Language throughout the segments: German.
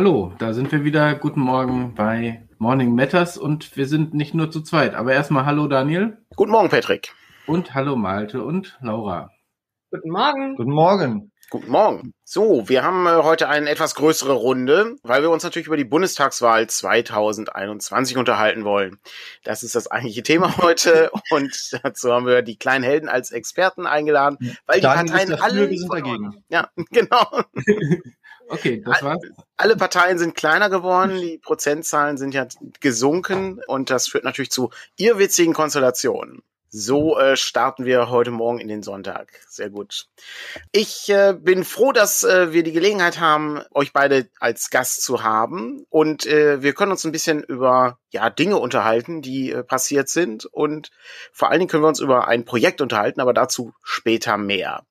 hallo, da sind wir wieder. Guten Morgen bei Morning Matters und wir sind nicht nur zu zweit. Aber erstmal hallo Daniel. Guten Morgen, Patrick. Und hallo Malte und Laura. Guten Morgen. Guten Morgen. Guten Morgen. So, wir haben äh, heute eine etwas größere Runde, weil wir uns natürlich über die Bundestagswahl 2021 unterhalten wollen. Das ist das eigentliche Thema heute und dazu haben wir die kleinen Helden als Experten eingeladen, weil Daniel die Parteien ist dafür, alle wir sind dagegen. Ja, genau. Okay, das war's. Alle Parteien sind kleiner geworden, die Prozentzahlen sind ja gesunken und das führt natürlich zu irrwitzigen Konstellationen. So äh, starten wir heute Morgen in den Sonntag. Sehr gut. Ich äh, bin froh, dass äh, wir die Gelegenheit haben, euch beide als Gast zu haben. Und äh, wir können uns ein bisschen über ja, Dinge unterhalten, die äh, passiert sind. Und vor allen Dingen können wir uns über ein Projekt unterhalten, aber dazu später mehr.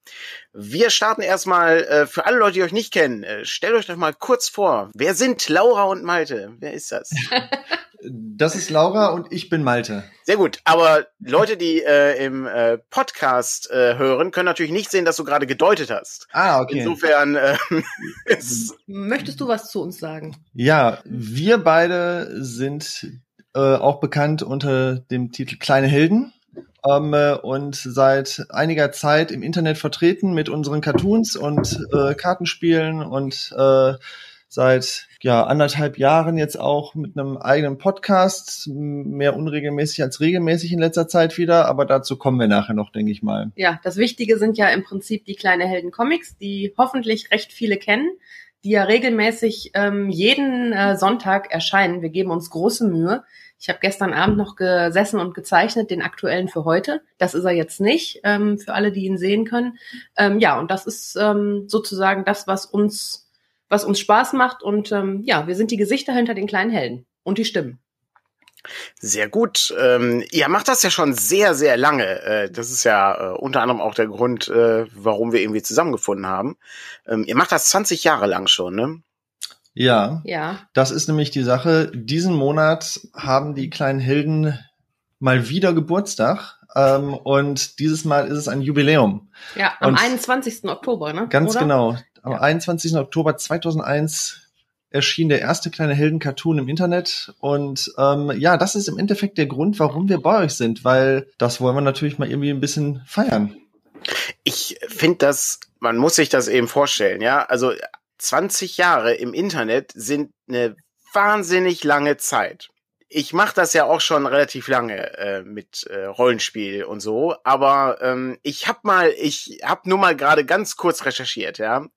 Wir starten erstmal äh, für alle Leute, die euch nicht kennen. Äh, stellt euch doch mal kurz vor. Wer sind Laura und Malte? Wer ist das? Das ist Laura und ich bin Malte. Sehr gut. Aber Leute, die äh, im äh, Podcast äh, hören, können natürlich nicht sehen, dass du gerade gedeutet hast. Ah, okay. Insofern äh, ist, Möchtest du was zu uns sagen? Ja, wir beide sind äh, auch bekannt unter dem Titel Kleine Helden ähm, äh, und seit einiger Zeit im Internet vertreten mit unseren Cartoons und äh, Kartenspielen und äh, seit ja anderthalb Jahren jetzt auch mit einem eigenen Podcast, mehr unregelmäßig als regelmäßig in letzter Zeit wieder, aber dazu kommen wir nachher noch, denke ich mal. Ja, das Wichtige sind ja im Prinzip die kleine Helden Comics, die hoffentlich recht viele kennen, die ja regelmäßig ähm, jeden äh, Sonntag erscheinen. Wir geben uns große Mühe. Ich habe gestern Abend noch gesessen und gezeichnet, den aktuellen für heute. Das ist er jetzt nicht, ähm, für alle, die ihn sehen können. Ähm, ja, und das ist ähm, sozusagen das, was uns was uns Spaß macht. Und ähm, ja, wir sind die Gesichter hinter den kleinen Helden und die Stimmen. Sehr gut. Ähm, ihr macht das ja schon sehr, sehr lange. Äh, das ist ja äh, unter anderem auch der Grund, äh, warum wir irgendwie zusammengefunden haben. Ähm, ihr macht das 20 Jahre lang schon, ne? Ja. Ja. Das ist nämlich die Sache. Diesen Monat haben die kleinen Helden mal wieder Geburtstag. Ähm, und dieses Mal ist es ein Jubiläum. Ja, am Und 21. Oktober, ne? Ganz Oder? genau. Am Ja. 21. Oktober 2001 erschien der erste kleine Helden-Cartoon im Internet. Und ähm, ja, das ist im Endeffekt der Grund, warum wir bei euch sind, weil das wollen wir natürlich mal irgendwie ein bisschen feiern. Ich finde das, man muss sich das eben vorstellen, ja. Also 20 Jahre im Internet sind eine wahnsinnig lange Zeit. Ich mache das ja auch schon relativ lange äh, mit äh, Rollenspiel und so, aber ähm, ich habe mal, ich habe nur mal gerade ganz kurz recherchiert, ja.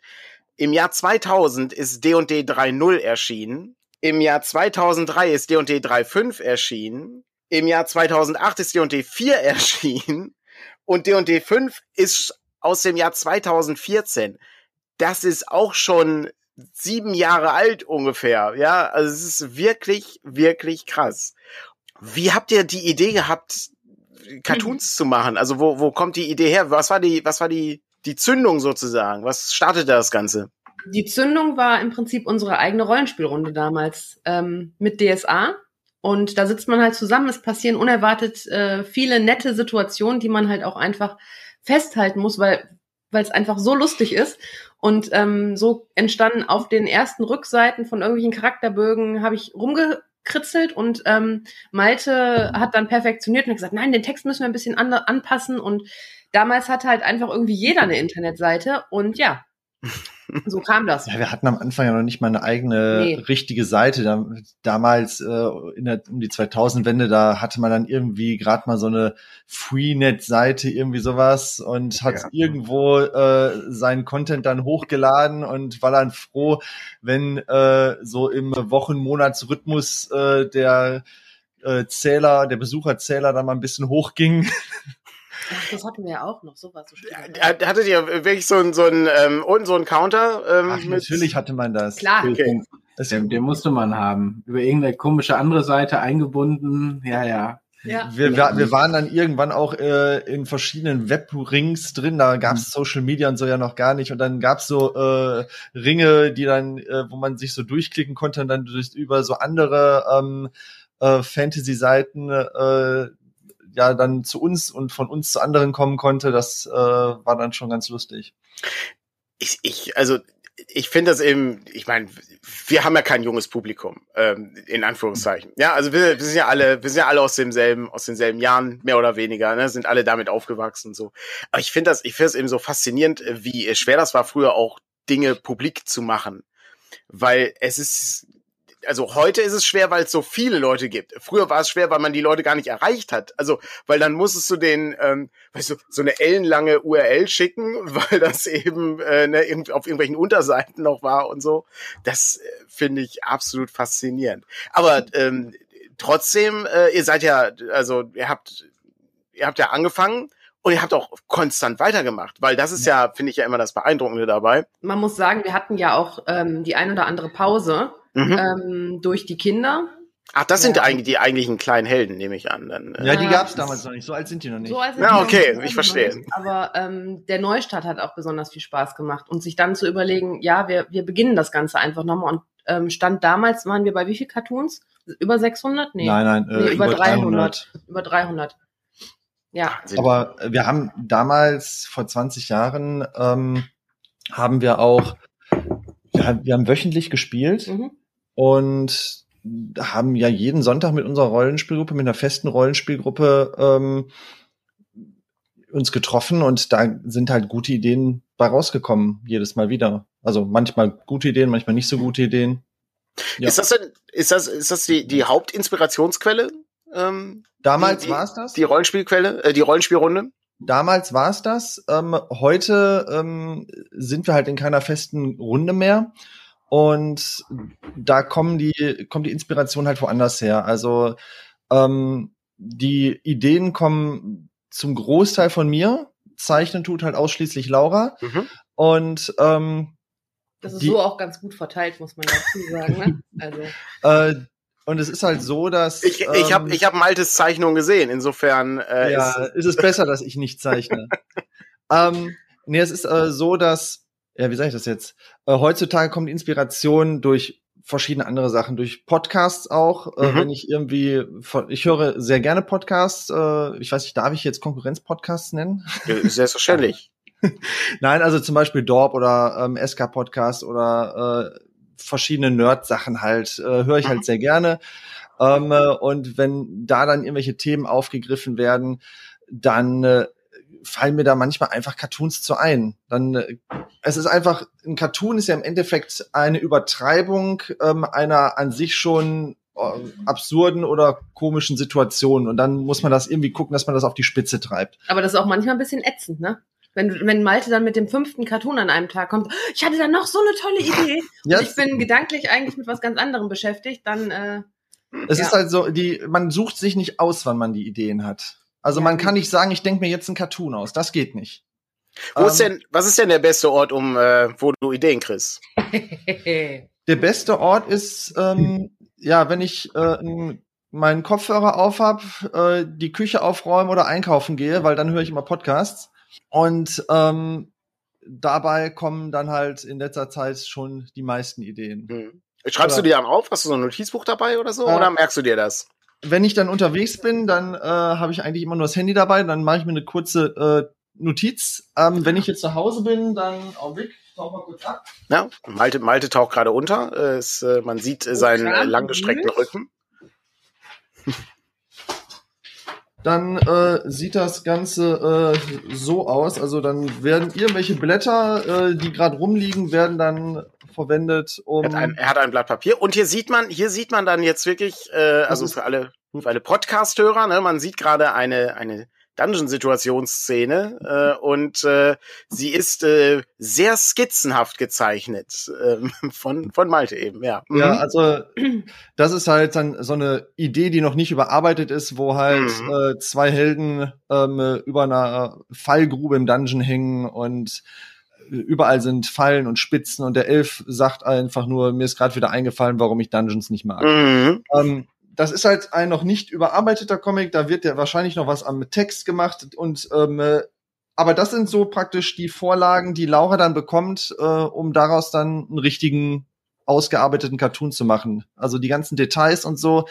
Im Jahr 2000 ist D&D 3.0 erschienen. Im Jahr 2003 ist D&D 3.5 erschienen. Im Jahr 2008 ist D&D 4 erschienen. Und D&D 5 ist aus dem Jahr 2014. Das ist auch schon sieben Jahre alt ungefähr. Ja, also es ist wirklich, wirklich krass. Wie habt ihr die Idee gehabt, Cartoons zu machen? Also wo, wo kommt die Idee her? Was war die, was war die, die Zündung sozusagen? Was startete das Ganze? Die Zündung war im Prinzip unsere eigene Rollenspielrunde damals ähm, mit DSA. Und da sitzt man halt zusammen. Es passieren unerwartet äh, viele nette Situationen, die man halt auch einfach festhalten muss, weil weil es einfach so lustig ist. Und ähm, so entstanden auf den ersten Rückseiten von irgendwelchen Charakterbögen, habe ich rumgekritzelt und ähm, Malte hat dann perfektioniert und gesagt, nein, den Text müssen wir ein bisschen an, anpassen. Und damals hatte halt einfach irgendwie jeder eine Internetseite und ja, so kam das. Ja, wir hatten am Anfang ja noch nicht mal eine eigene Nee. richtige Seite. Da, damals äh, in der, um die 2000-Wende, da hatte man dann irgendwie gerade mal so eine Freenet-Seite, irgendwie sowas und hat Ja. irgendwo äh, seinen Content dann hochgeladen und war dann froh, wenn äh, so im Wochen-Monats-Rhythmus äh, der äh, Zähler, der Besucherzähler dann mal ein bisschen hochging. Ach, das hatten wir ja auch noch, sowas. So. Hat- Hattet ihr wirklich so ein, so ein, ähm, unten so ein Counter? Ähm, Ach, mit- natürlich hatte man das. Klar. Okay. Es, Den, den musste man haben. Über irgendeine komische andere Seite eingebunden. Ja, ja. Ja. Wir, wir, wir waren dann irgendwann auch äh, in verschiedenen Webrings drin, da gab's Mhm. Social Media und so ja noch gar nicht. Und dann gab's so äh, Ringe, die dann, äh, wo man sich so durchklicken konnte und dann durch, über so andere ähm, äh, Fantasy-Seiten äh, ja dann zu uns und von uns zu anderen kommen konnte. Das äh, war dann schon ganz lustig. ich, ich, also ich finde das eben, ich meine, wir haben ja kein junges Publikum, ähm, in Anführungszeichen. Ja, also wir, wir sind ja alle, wir sind ja alle aus demselben, aus denselben Jahren, mehr oder weniger, ne, sind alle damit aufgewachsen und so. Aber ich finde das, ich finde es eben so faszinierend, wie schwer das war, früher auch Dinge publik zu machen. Weil es ist, also heute ist es schwer, weil es so viele Leute gibt. Früher war es schwer, weil man die Leute gar nicht erreicht hat. Also, weil dann musstest du den, ähm, weißt du, so eine ellenlange URL schicken, weil das eben äh, ne, auf irgendwelchen Unterseiten noch war und so. Das äh, finde ich absolut faszinierend. Aber ähm, trotzdem, äh, ihr seid ja, also ihr habt, ihr habt ja angefangen und ihr habt auch konstant weitergemacht, weil das ist ja, finde ich ja immer das Beeindruckende dabei. Man muss sagen, wir hatten ja auch ähm, die ein oder andere Pause mhm. ähm, durch die Kinder. Ach, das ja. sind eigentlich die eigentlichen kleinen Helden, nehme ich an. Dann, äh. Ja, die gab es damals noch nicht. So alt sind die noch nicht. So alt sind ja, okay, ich verstehe. Nicht. Aber ähm, der Neustart hat auch besonders viel Spaß gemacht und sich dann zu überlegen, ja, wir, wir beginnen das Ganze einfach nochmal. Und ähm, stand damals, waren wir bei wie viel Cartoons? Über 600? Nee. Nein, nein, äh, nee, über, über 300. 300. Über 300. Ja. Aber wir haben damals, vor 20 Jahren, ähm, haben wir auch, ja, wir haben wöchentlich gespielt mhm. Und haben ja jeden Sonntag mit unserer Rollenspielgruppe, mit einer festen Rollenspielgruppe ähm, uns getroffen und da sind halt gute Ideen bei rausgekommen, jedes Mal wieder. Also manchmal gute Ideen, manchmal nicht so gute Ideen. Ja. Ist das denn, ist das, ist das die, die Hauptinspirationsquelle ähm, Damals war es das? Die Rollenspielquelle, äh, die Rollenspielrunde? Damals war es das. Ähm, heute ähm, sind wir halt in keiner festen Runde mehr. Und da kommen die, kommt die Inspiration halt woanders her. Also ähm, die Ideen kommen zum Großteil von mir. Zeichnen tut halt ausschließlich Laura. Mhm. Und ähm, das ist die, so auch ganz gut verteilt, muss man dazu sagen. Ne? Also. äh, und es ist halt so, dass ich ähm, ich habe ich hab Maltes Zeichnung gesehen. Insofern äh, ja, ist, ist es besser, dass ich nicht zeichne. ähm, nee, es ist äh, so, dass ja, wie sage ich das jetzt? Äh, heutzutage kommt Inspiration durch verschiedene andere Sachen, durch Podcasts auch. Äh, mhm. wenn ich irgendwie, ich höre sehr gerne Podcasts. Äh, ich weiß nicht, darf ich jetzt Konkurrenz-Podcasts nennen? Selbstverständlich. Nein, also zum Beispiel Dorp oder ähm, SK Podcast oder äh, verschiedene Nerd-Sachen halt, äh, höre ich halt mhm. sehr gerne. Ähm, äh, und wenn da dann irgendwelche Themen aufgegriffen werden, dann äh, fallen mir da manchmal einfach Cartoons zu ein. Dann äh, es ist einfach ein Cartoon ist ja im Endeffekt eine Übertreibung ähm, einer an sich schon äh, absurden oder komischen Situation und dann muss man das irgendwie gucken, dass man das auf die Spitze treibt. Aber das ist auch manchmal ein bisschen ätzend, ne? wenn, wenn Malte dann mit dem fünften Cartoon an einem Tag kommt, ich hatte da noch so eine tolle Idee und ich bin gedanklich eigentlich mit was ganz anderem beschäftigt, dann äh, es ja. ist halt so, die, man sucht sich nicht aus, wann man die Ideen hat. Also man kann nicht sagen, ich denke mir jetzt ein Cartoon aus. Das geht nicht. Wo ähm, ist denn, was ist denn der beste Ort, um äh, wo du Ideen kriegst? der beste Ort ist, ähm, ja, wenn ich äh, meinen Kopfhörer auf hab, äh, die Küche aufräumen oder einkaufen gehe, weil dann höre ich immer Podcasts. Und ähm, dabei kommen dann halt in letzter Zeit schon die meisten Ideen. Mhm. Schreibst oder, du die dann auf? Hast du so ein Notizbuch dabei oder so? Äh, oder merkst du dir das? Wenn ich dann unterwegs bin, dann äh, habe ich eigentlich immer nur das Handy dabei. Dann mache ich mir eine kurze äh, Notiz. Ähm, wenn ich jetzt zu Hause bin, dann Augenblick. Tauch mal kurz ab. Ja, Malte, Malte taucht gerade unter. Es, äh, man sieht äh, seinen äh, langgestreckten Rücken dann äh, sieht das Ganze äh, so aus. Also dann werden irgendwelche Blätter, äh, die gerade rumliegen, werden dann verwendet, um. Er hat, ein, er hat ein Blatt Papier und hier sieht man, hier sieht man dann jetzt wirklich, äh, also für alle, für alle Podcast-Hörer, ne, man sieht gerade eine eine Dungeon-Situationsszene äh, und äh, sie ist äh, sehr skizzenhaft gezeichnet äh, von von Malte eben, ja. Mhm. Ja, also das ist halt dann so eine Idee, die noch nicht überarbeitet ist, wo halt mhm. äh, zwei Helden ähm, über einer Fallgrube im Dungeon hängen und überall sind Fallen und Spitzen und der Elf sagt einfach nur, mir ist gerade wieder eingefallen, warum ich Dungeons nicht mag. Mhm. Ähm, das ist halt ein noch nicht überarbeiteter Comic, da wird ja wahrscheinlich noch was am Text gemacht und ähm, äh, aber das sind so praktisch die Vorlagen, die Laura dann bekommt, äh, um daraus dann einen richtigen ausgearbeiteten Cartoon zu machen. Also die ganzen Details und so,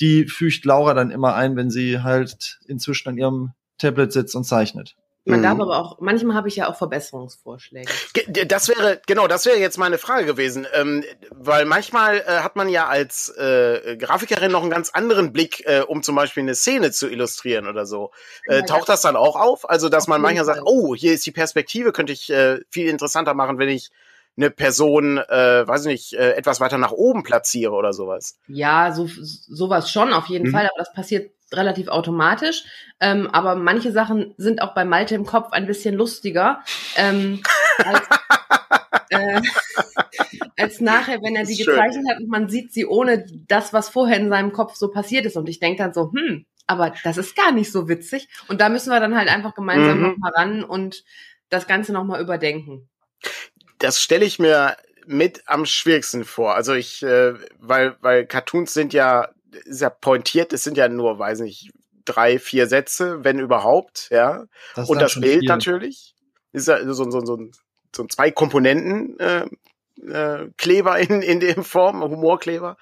die fügt Laura dann immer ein, wenn sie halt inzwischen an ihrem Tablet sitzt und zeichnet. Man Mhm. darf aber auch, manchmal habe ich ja auch Verbesserungsvorschläge. Ge- Das wäre, genau, das wäre jetzt meine Frage gewesen, ähm, weil manchmal äh, hat man ja als äh, Grafikerin noch einen ganz anderen Blick, äh, um zum Beispiel eine Szene zu illustrieren oder so. Äh, Ja, taucht das dann auch auf? Also, dass man manchmal sagt, oh, hier ist die Perspektive, könnte ich äh, viel interessanter machen, wenn ich eine Person, äh, weiß nicht, äh, etwas weiter nach oben platziere oder sowas. Ja, so, sowas schon auf jeden Mhm. Fall, aber das passiert relativ automatisch. Ähm, aber manche Sachen sind auch bei Malte im Kopf ein bisschen lustiger. Ähm, als, äh, als nachher, wenn er Schön. gezeichnet hat und man sieht sie ohne das, was vorher in seinem Kopf so passiert ist. Und ich denke dann so, hm, aber das ist gar nicht so witzig. Und da müssen wir dann halt einfach gemeinsam Mhm. noch mal ran und das Ganze nochmal überdenken. das stelle ich mir mit am schwierigsten vor. Also ich, äh, weil, weil Cartoons sind ja, ist ja pointiert, es sind ja nur, weiß nicht, drei, vier Sätze, wenn überhaupt, ja. Das Und das Bild viel. natürlich. Ist ja so, so, so, so ein zwei Komponenten äh, äh, Kleber in, in der Form, Humorkleber.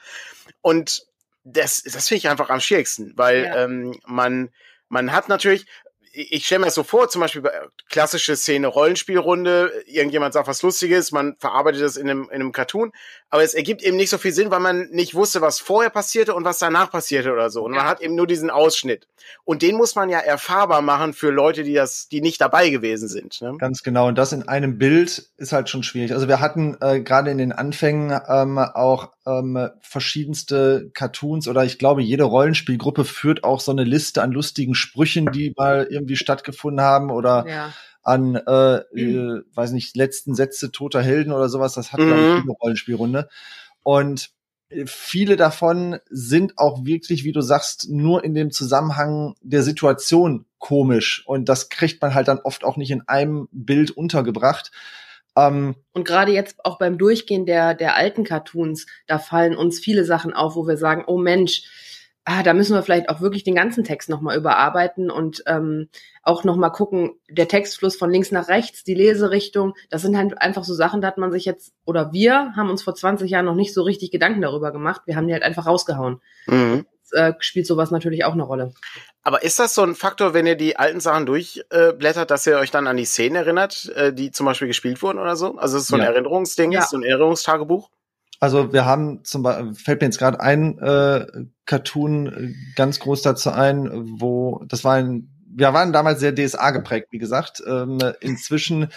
Und das, das finde ich einfach am schwierigsten, weil Ja. ähm, man, man hat natürlich, ich stelle mir das so vor, zum Beispiel bei klassische Szene Rollenspielrunde, irgendjemand sagt was Lustiges, man verarbeitet das in einem, in einem Cartoon, aber es ergibt eben nicht so viel Sinn, weil man nicht wusste, was vorher passierte und was danach passierte oder so. Und man Ja. hat eben nur diesen Ausschnitt. Und den muss man ja erfahrbar machen für Leute, die das, die nicht dabei gewesen sind. Ne? Ganz genau. Und das in einem Bild ist halt schon schwierig. Also wir hatten äh, gerade in den Anfängen ähm, auch ähm, verschiedenste Cartoons oder ich glaube, jede Rollenspielgruppe führt auch so eine Liste an lustigen Sprüchen, die mal irgendwie stattgefunden haben oder Ja. An, äh, äh, weiß nicht, letzten Sätze toter Helden oder sowas. Das hat, glaube Mhm. ich, jede Rollenspielrunde. Und äh, viele davon sind auch wirklich, wie du sagst, nur in dem Zusammenhang der Situation komisch. Und das kriegt man halt dann oft auch nicht in einem Bild untergebracht. Ähm, Und gerade jetzt auch beim Durchgehen der, der alten Cartoons, da fallen uns viele Sachen auf, wo wir sagen, oh Mensch, ah, da müssen wir vielleicht auch wirklich den ganzen Text nochmal überarbeiten und ähm, auch nochmal gucken, der Textfluss von links nach rechts, die Leserichtung, das sind halt einfach so Sachen, da hat man sich jetzt, oder wir haben uns vor 20 Jahren noch nicht so richtig Gedanken darüber gemacht. Wir haben die halt einfach rausgehauen. Mhm. Jetzt, äh, spielt sowas natürlich auch eine Rolle. Aber ist das so ein Faktor, wenn ihr die alten Sachen durchblättert, äh, dass ihr euch dann an die Szenen erinnert, äh, die zum Beispiel gespielt wurden oder so? Also es ist so ein Ja. Erinnerungsding, Ja. ist so ein Erinnerungstagebuch? Also wir haben zum Beispiel, fällt mir jetzt gerade ein äh, Cartoon äh, ganz groß dazu ein, wo das war ein, wir waren damals sehr DSA geprägt, wie gesagt. Ähm, inzwischen,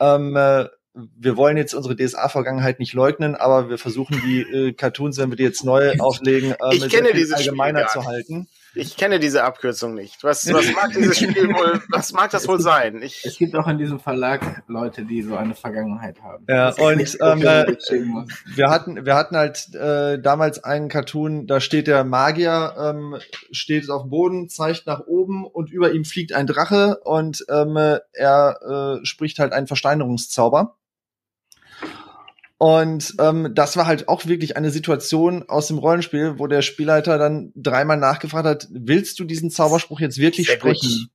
ähm, äh, wir wollen jetzt unsere DSA-Vergangenheit nicht leugnen, aber wir versuchen die äh, Cartoons, wenn wir die jetzt neu auflegen, ähm, Ich kenne dieses allgemeiner zu halten. Ich kenne diese Abkürzung nicht. Was, was mag dieses Spiel wohl, was mag das wohl sein? Es Ich, gibt auch in diesem Verlag Leute, die so eine Vergangenheit haben. Ja, und, ähm, äh. Wir hatten, wir hatten halt äh, damals einen Cartoon, da steht der Magier, ähm, steht auf dem Boden, zeigt nach oben und über ihm fliegt ein Drache und ähm, äh, er äh, spricht halt einen Versteinerungszauber. Und ähm, das war halt auch wirklich eine Situation aus dem Rollenspiel, wo der Spielleiter dann dreimal nachgefragt hat, willst du diesen Zauberspruch jetzt wirklich Sehr sprechen?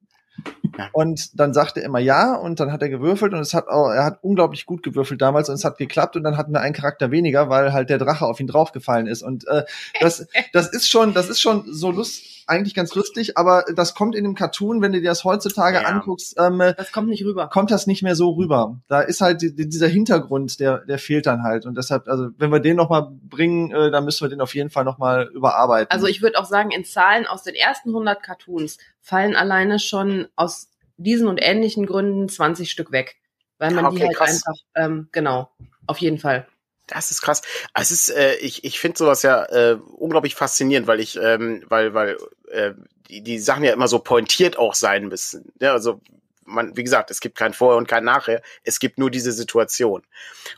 Ja. Und dann sagte er immer ja und dann hat er gewürfelt und es hat auch, er hat unglaublich gut gewürfelt damals und es hat geklappt und dann hatten wir einen Charakter weniger, weil halt der Drache auf ihn draufgefallen ist und äh, das das ist schon das ist schon so lust eigentlich ganz lustig, aber das kommt in dem Cartoon, wenn du dir das heutzutage Ja. anguckst, ähm, äh, Das kommt nicht rüber. kommt das nicht mehr so rüber. Da ist halt die, dieser Hintergrund, der der fehlt dann halt und deshalb also wenn wir den noch mal bringen, äh, dann müssen wir den auf jeden Fall noch mal überarbeiten. Also ich würde auch sagen, in Zahlen aus den ersten 100 Cartoons fallen alleine schon aus diesen und ähnlichen Gründen 20 Stück weg. Weil man Ah, die okay, halt krass. einfach, ähm, genau, auf jeden Fall. das ist krass. Es ist, äh, ich, ich finde sowas ja äh, unglaublich faszinierend, weil ich, ähm, weil, weil äh, die, die Sachen ja immer so pointiert auch sein müssen. Ja, also man, wie gesagt, es gibt kein Vorher und kein Nachher. Es gibt nur diese Situation.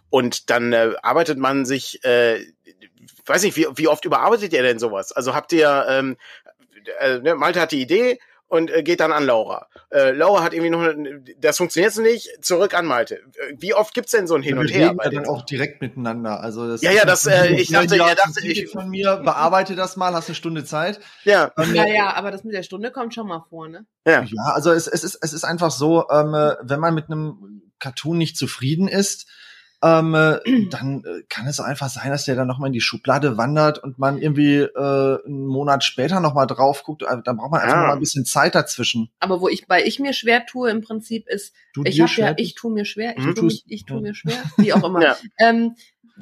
Und dann äh, arbeitet man sich, äh, weiß nicht, wie, wie oft überarbeitet ihr denn sowas? Also habt ihr, ähm, äh, ne, Malte hat die Idee und äh, geht dann an Laura. Äh, Laura hat irgendwie noch, eine- das funktioniert so nicht, zurück an Malte. Wie oft gibt's denn so ein Hin wir und Her? reden bei ja den dann auch direkt miteinander. Also das Ja, ist ja, das, so, äh, ich dachte- ja, das ich- von mir, bearbeite das mal, hast eine Stunde Zeit. Ja, Ähm, Ja, ja, aber das mit der Stunde kommt schon mal vor, ne? ja. Ja, also es, es, ist, es ist einfach so, ähm, äh, wenn man mit einem Cartoon nicht zufrieden ist, ähm, äh, dann äh, kann es einfach sein, dass der dann nochmal in die Schublade wandert und man irgendwie äh, einen Monat später nochmal drauf guckt. Äh, dann braucht man einfach noch mal ein bisschen Zeit dazwischen. Aber wo ich bei ich mir schwer tue im Prinzip ist, Du ich habe ja, schwer ich tue mir schwer, ich Mhm. tue mich, ich tue ja. mir schwer, wie auch immer. Ja. ähm,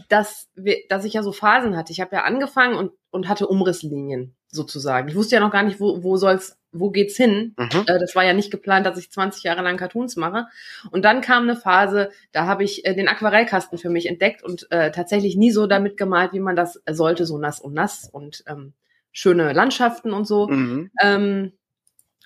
dass, wir, dass ich ja so Phasen hatte. Ich habe ja angefangen und, und hatte Umrisslinien sozusagen. Ich wusste ja noch gar nicht, wo, wo soll's, wo geht's hin. Mhm. Äh, das war ja nicht geplant, dass ich 20 Jahre lang Cartoons mache. Und dann kam eine Phase, da habe ich äh, den Aquarellkasten für mich entdeckt und äh, tatsächlich nie so damit gemalt, wie man das sollte, so nass und nass und ähm, schöne Landschaften und so. Mhm. Ähm,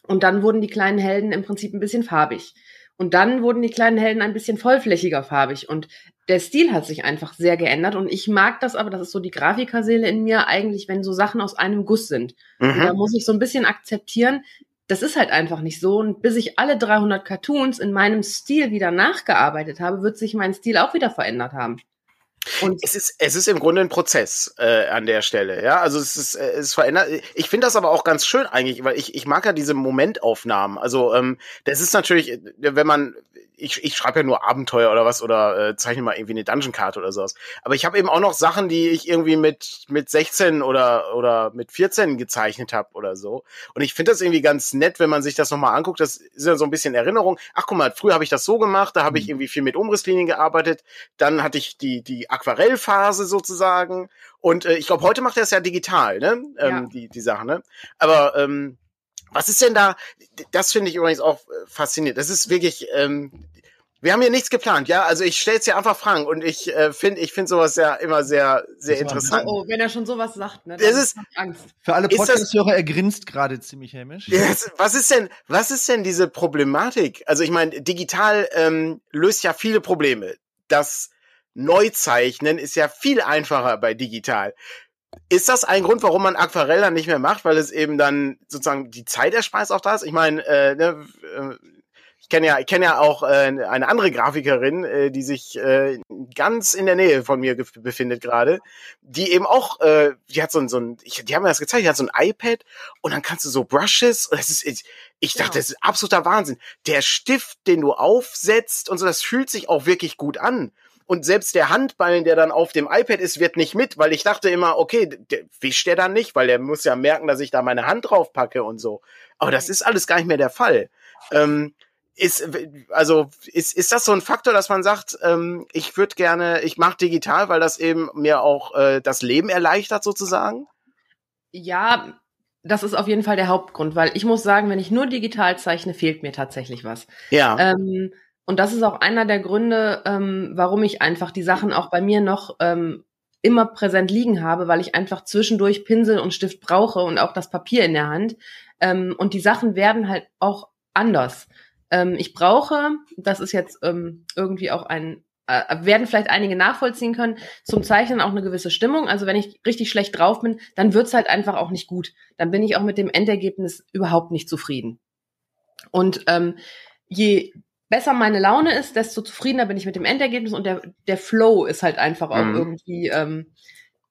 und dann wurden die kleinen Helden im Prinzip ein bisschen farbig. Und dann wurden die kleinen Helden ein bisschen vollflächiger farbig. Und der Stil hat sich einfach sehr geändert. Und ich mag das aber, das ist so die Grafikerseele in mir eigentlich, wenn so Sachen aus einem Guss sind. Und da Mhm. muss ich so ein bisschen akzeptieren, das ist halt einfach nicht so. Und bis ich alle 300 Cartoons in meinem Stil wieder nachgearbeitet habe, wird sich mein Stil auch wieder verändert haben. Und Es ist, es ist im Grunde ein Prozess äh, an der Stelle, ja. Also es ist, äh, es verändert. Ich finde das aber auch ganz schön eigentlich, weil ich, ich mag ja diese Momentaufnahmen. Also ähm, das ist natürlich, wenn man, ich, ich schreibe ja nur Abenteuer oder was oder äh, zeichne mal irgendwie eine Dungeon-Karte oder sowas. Aber ich habe eben auch noch Sachen, die ich irgendwie mit mit 16 oder oder mit 14 gezeichnet habe oder so. Und ich finde das irgendwie ganz nett, wenn man sich das nochmal anguckt. Das ist ja so ein bisschen Erinnerung. Ach guck mal, früher habe ich das so gemacht, da habe ich Mhm. irgendwie viel mit Umrisslinien gearbeitet. Dann hatte ich die die Aquarellphase sozusagen. Und äh, ich glaube, heute macht er es ja digital, ne? Ähm, Ja. Die die Sache, ne? Aber ähm, was ist denn da? Das finde ich übrigens auch äh, faszinierend. Das ist wirklich. Ähm, wir haben hier nichts geplant, ja. Also ich stelle es dir einfach Frank und ich äh, finde, ich finde sowas ja immer sehr, sehr Das interessant. oh, oh, wenn er schon sowas sagt, ne, Das ist- Angst. Für alle das- Podcast-Hörer, er grinst gerade ziemlich hämisch. Yes, was ist denn, was ist denn diese Problematik? Also ich meine, digital ähm, löst ja viele Probleme. Das Neuzeichnen ist ja viel einfacher bei digital. Ist das ein Grund, warum man Aquarell dann nicht mehr macht, weil es eben dann sozusagen die Zeitersparnis auch da ist? Ich meine, äh, ne, äh, ich kenne ja, ich kenne ja auch äh, eine andere Grafikerin, äh, die sich äh, ganz in der Nähe von mir befindet gerade, die eben auch, äh, die hat so ein, so ein, ich, die haben mir das gezeigt, die hat so ein iPad und dann kannst du so Brushes, und das ist, ich, ich dachte, Ja. das ist absoluter Wahnsinn. Der Stift, den du aufsetzt und so, das fühlt sich auch wirklich gut an. Und selbst der Handballen, der dann auf dem iPad ist, wird nicht mit, weil ich dachte immer, okay, der wischt der dann nicht, weil der muss ja merken, dass ich da meine Hand drauf packe und so. Aber das ist alles gar nicht mehr der Fall. Ähm, ist, also, ist, ist das so ein Faktor, dass man sagt, ähm, ich würde gerne, ich mache digital, weil das eben mir auch äh, das Leben erleichtert sozusagen? Ja, das ist auf jeden Fall der Hauptgrund, weil ich muss sagen, wenn ich nur digital zeichne, fehlt mir tatsächlich was. Ja. Ähm, und das ist auch einer der Gründe, ähm, warum ich einfach die Sachen auch bei mir noch ähm, immer präsent liegen habe, weil ich einfach zwischendurch Pinsel und Stift brauche und auch das Papier in der Hand. Ähm, und die Sachen werden halt auch anders. Ähm, ich brauche, das ist jetzt ähm, irgendwie auch ein, äh, werden vielleicht einige nachvollziehen können, zum Zeichnen auch eine gewisse Stimmung. Also wenn ich richtig schlecht drauf bin, dann wird's halt einfach auch nicht gut. Dann bin ich auch mit dem Endergebnis überhaupt nicht zufrieden. Und ähm, je besser meine Laune ist, desto zufriedener bin ich mit dem Endergebnis und der, der Flow ist halt einfach auch Mhm. irgendwie, ähm,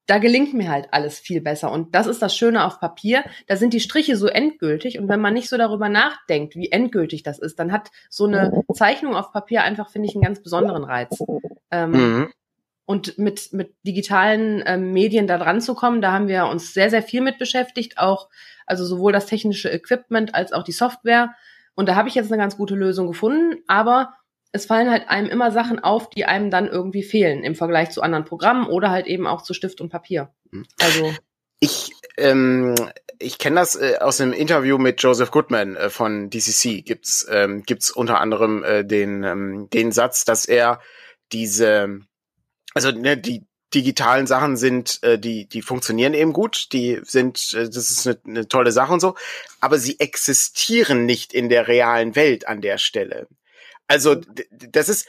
da gelingt mir halt alles viel besser. Und das ist das Schöne auf Papier. Da sind die Striche so endgültig. Und wenn man nicht so darüber nachdenkt, wie endgültig das ist, dann hat so eine Zeichnung auf Papier einfach, finde ich, einen ganz besonderen Reiz. Ähm, Mhm. und mit, mit digitalen ähm, Medien da dran zu kommen, da haben wir uns sehr, sehr viel mit beschäftigt, auch, also sowohl das technische Equipment als auch die Software. Und da habe ich jetzt eine ganz gute Lösung gefunden, aber es fallen halt einem immer Sachen auf, die einem dann irgendwie fehlen im Vergleich zu anderen Programmen oder halt eben auch zu Stift und Papier. Mhm. Also, Ich, ähm, ich kenne das äh, aus einem Interview mit Joseph Goodman äh, von DCC. Gibt's ähm, gibt's unter anderem äh, den ähm, den Satz, dass er diese, also ne, die digitalen Sachen sind, äh, die die funktionieren eben gut, die sind, äh, das ist eine, eine tolle Sache und so, aber sie existieren nicht in der realen Welt an der Stelle. Also d- das ist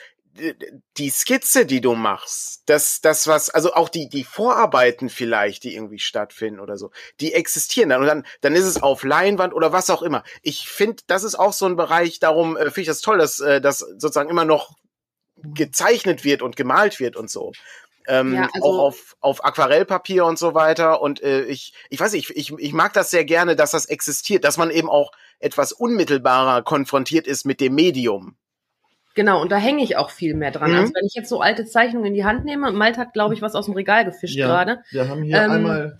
die Skizze, die du machst, das, das was, also auch die, die Vorarbeiten vielleicht, die irgendwie stattfinden oder so, die existieren dann und dann, dann ist es auf Leinwand oder was auch immer. Ich finde, das ist auch so ein Bereich, darum äh, finde ich das toll, dass äh, das sozusagen immer noch gezeichnet wird und gemalt wird und so. Ähm, Ja, also- auch auf, auf Aquarellpapier und so weiter. Und äh, ich, ich weiß nicht, ich, ich, ich mag das sehr gerne, dass das existiert, dass man eben auch etwas unmittelbarer konfrontiert ist mit dem Medium. Genau, und da hänge ich auch viel mehr dran. Mhm. Also wenn ich jetzt so alte Zeichnungen in die Hand nehme, Malte hat, glaube ich, was aus dem Regal gefischt Ja. gerade. Wir haben hier Ähm, einmal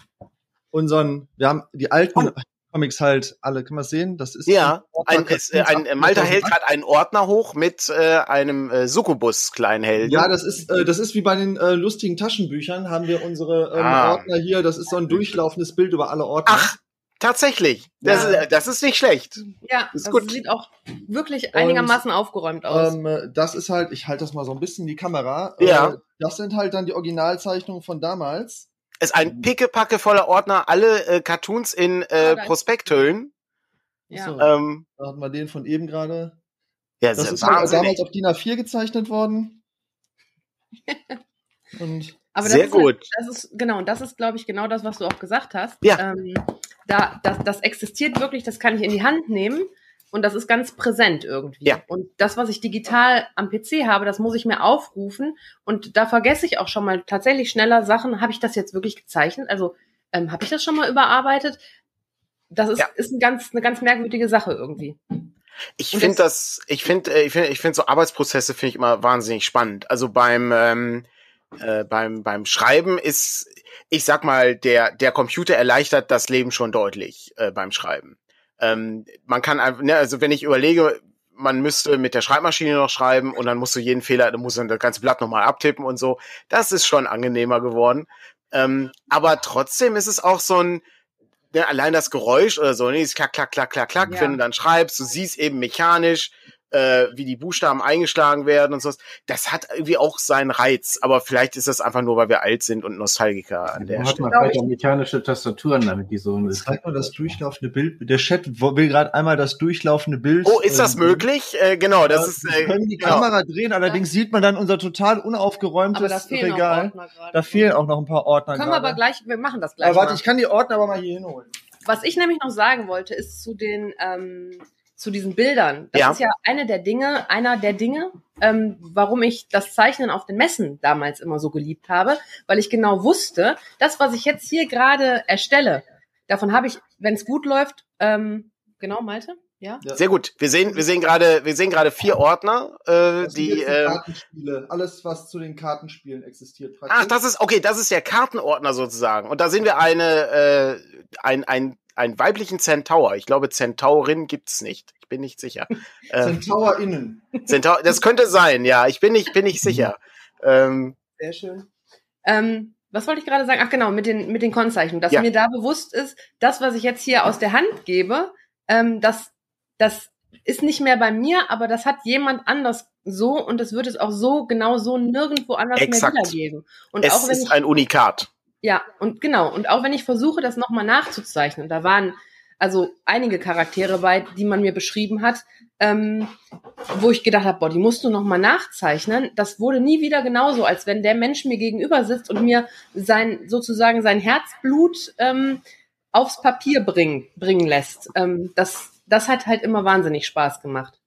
unseren, wir haben die alten Comics halt alle, kann man sehen? Das ist Ja, ein, es, äh, ein, äh, Malta hält gerade einen Ordner hoch mit äh, einem äh, Succubus-Kleinhelden. Ja, das ist, äh, das ist wie bei den äh, lustigen Taschenbüchern, haben wir unsere ähm, Ah. Ordner hier, das ist so ein durchlaufendes Bild über alle Ordner. Ach, tatsächlich. Das, Ja. ist, das ist nicht schlecht. Ja, Ist das gut. sieht auch wirklich einigermaßen aufgeräumt aus. Ähm, äh, das ist halt, ich halte das mal so ein bisschen in die Kamera. Ja. Äh, das sind halt dann die Originalzeichnungen von damals. Ist ein pickepacke voller Ordner, alle äh, Cartoons in äh, Prospekthüllen. ja. So, Ähm, da hatten wir den von eben gerade. ja, Das das ist wahnsinnig. damals auf DIN A4 gezeichnet worden. Und Aber das Sehr ist gut. Das ist genau, und das ist, glaube ich, genau das, was du auch gesagt hast. Ja. Ähm, da, das, das existiert wirklich, das kann ich in die Hand nehmen und das ist ganz präsent irgendwie. Ja. Und das, was ich digital am PC habe, das muss ich mir aufrufen und da vergesse ich auch schon mal tatsächlich schneller Sachen. Habe ich das jetzt wirklich gezeichnet? Also ähm, habe ich das schon mal überarbeitet? Das ist, Ja. ist ein ganz, eine ganz merkwürdige Sache irgendwie. Ich finde das- das, ich finde, äh, ich finde, ich finde so Arbeitsprozesse finde ich immer wahnsinnig spannend. Also beim ähm, äh, beim beim Schreiben ist, ich sag mal, der der Computer erleichtert das Leben schon deutlich äh, beim Schreiben. Ähm, man kann einfach, ne, also wenn ich überlege, man müsste mit der Schreibmaschine noch schreiben und dann musst du jeden Fehler, dann musst du das ganze Blatt nochmal abtippen und so. Das ist schon angenehmer geworden. Ähm, aber trotzdem ist es auch so ein, ne, allein das Geräusch oder so, ne, dieses klack, klack, klack, klack, klack, Ja. wenn du dann schreibst, du siehst eben mechanisch, äh, wie die Buchstaben eingeschlagen werden und so. Das hat irgendwie auch seinen Reiz, aber vielleicht ist das einfach nur, weil wir alt sind und Nostalgiker an der Da hat Stelle. man Glaub vielleicht mechanische Tastaturen, damit die so zeig mal das durchlaufende Bild. Der Chat will gerade einmal das durchlaufende Bild. Oh, ist das ähm, möglich? Äh, genau, das Ja, ist wir äh, können die genau. Kamera drehen, allerdings sieht man dann unser total Aber da unaufgeräumtes fehlen Regal. Da fehlen auch noch ein paar Ordner. Können wir aber gleich, wir machen das gleich. Aber warte, mal. ich kann die Ordner aber mal hier hinholen. Was ich nämlich noch sagen wollte, ist zu den ähm, zu diesen Bildern. Das Ja. ist ja eine der Dinge, einer der Dinge, ähm, warum ich das Zeichnen auf den Messen damals immer so geliebt habe, weil ich genau wusste, das, was ich jetzt hier gerade erstelle, davon habe ich, wenn es gut läuft, ähm, genau, Malte, ja. Sehr gut. Wir sehen, wir sehen gerade, wir sehen gerade vier Ordner, äh, Das sind die. jetzt die ähm, Kartenspiele. Alles, was zu den Kartenspielen existiert. praktisch. Ach, das ist okay. Das ist der Kartenordner sozusagen. Und da sehen wir eine, äh, ein, ein, einen weiblichen Centaur. Ich glaube, Centaurin gibt's nicht. Ich bin nicht sicher. Äh, Centaur innen. Centaur, das könnte sein. Ja, ich bin nicht, bin nicht sicher. Ähm, Sehr schön. Ähm, was wollte ich gerade sagen? Ach genau, mit den, mit den Konzeichnungen, dass Ja. mir da bewusst ist, das, was ich jetzt hier aus der Hand gebe, ähm, das, das ist nicht mehr bei mir, aber das hat jemand anders so und das wird es auch so, genau so nirgendwo anders Exakt. mehr wiedergeben. Und es auch wenn ist ich, ein Unikat. ja, und genau, und auch wenn ich versuche, das nochmal nachzuzeichnen, da waren also einige Charaktere bei, die man mir beschrieben hat, ähm, wo ich gedacht habe, boah, die musst du nochmal nachzeichnen. Das wurde nie wieder genauso, als wenn der Mensch mir gegenüber sitzt und mir sein, sozusagen sein Herzblut ähm, aufs Papier bringen, bringen lässt. Ähm, das, das hat halt immer wahnsinnig Spaß gemacht.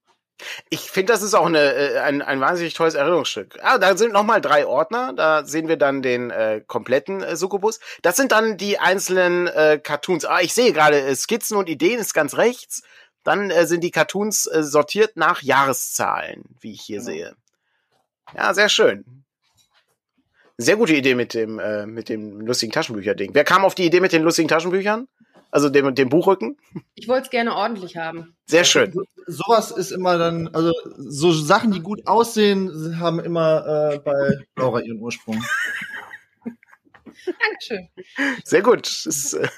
Ich finde, das ist auch eine, äh, ein, ein wahnsinnig tolles Erinnerungsstück. Ah, da sind nochmal drei Ordner. Da sehen wir dann den äh, kompletten äh, Succubus. Das sind dann die einzelnen äh, Cartoons. Ah, ich sehe gerade äh, Skizzen und Ideen ist ganz rechts. Dann äh, sind die Cartoons äh, sortiert nach Jahreszahlen, wie ich hier Genau. sehe. Ja, sehr schön. Sehr gute Idee mit dem, äh, mit dem lustigen Taschenbücher-Ding. Wer kam auf die Idee mit den lustigen Taschenbüchern? Also dem, dem Buchrücken? Ich wollte es gerne ordentlich haben. Sehr schön. Sowas ist immer dann, also so Sachen, die gut aussehen, haben immer äh, bei Laura ihren Ursprung. Dankeschön. Sehr gut. Das ist, äh,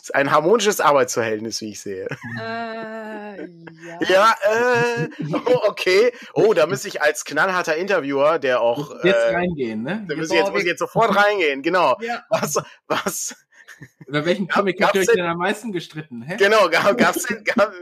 ist ein harmonisches Arbeitsverhältnis, wie ich sehe. Äh, ja. Ja, äh, oh, okay. Oh, da müsste ich als knallharter Interviewer, der auch, Jetzt äh, reingehen, ne? da muss ich jetzt, muss ich jetzt sofort reingehen, genau. Ja. Was, was, Über welchen Comic habt ihr euch denn- am meisten gestritten? Hä? genau, gab, gab's denn, gab,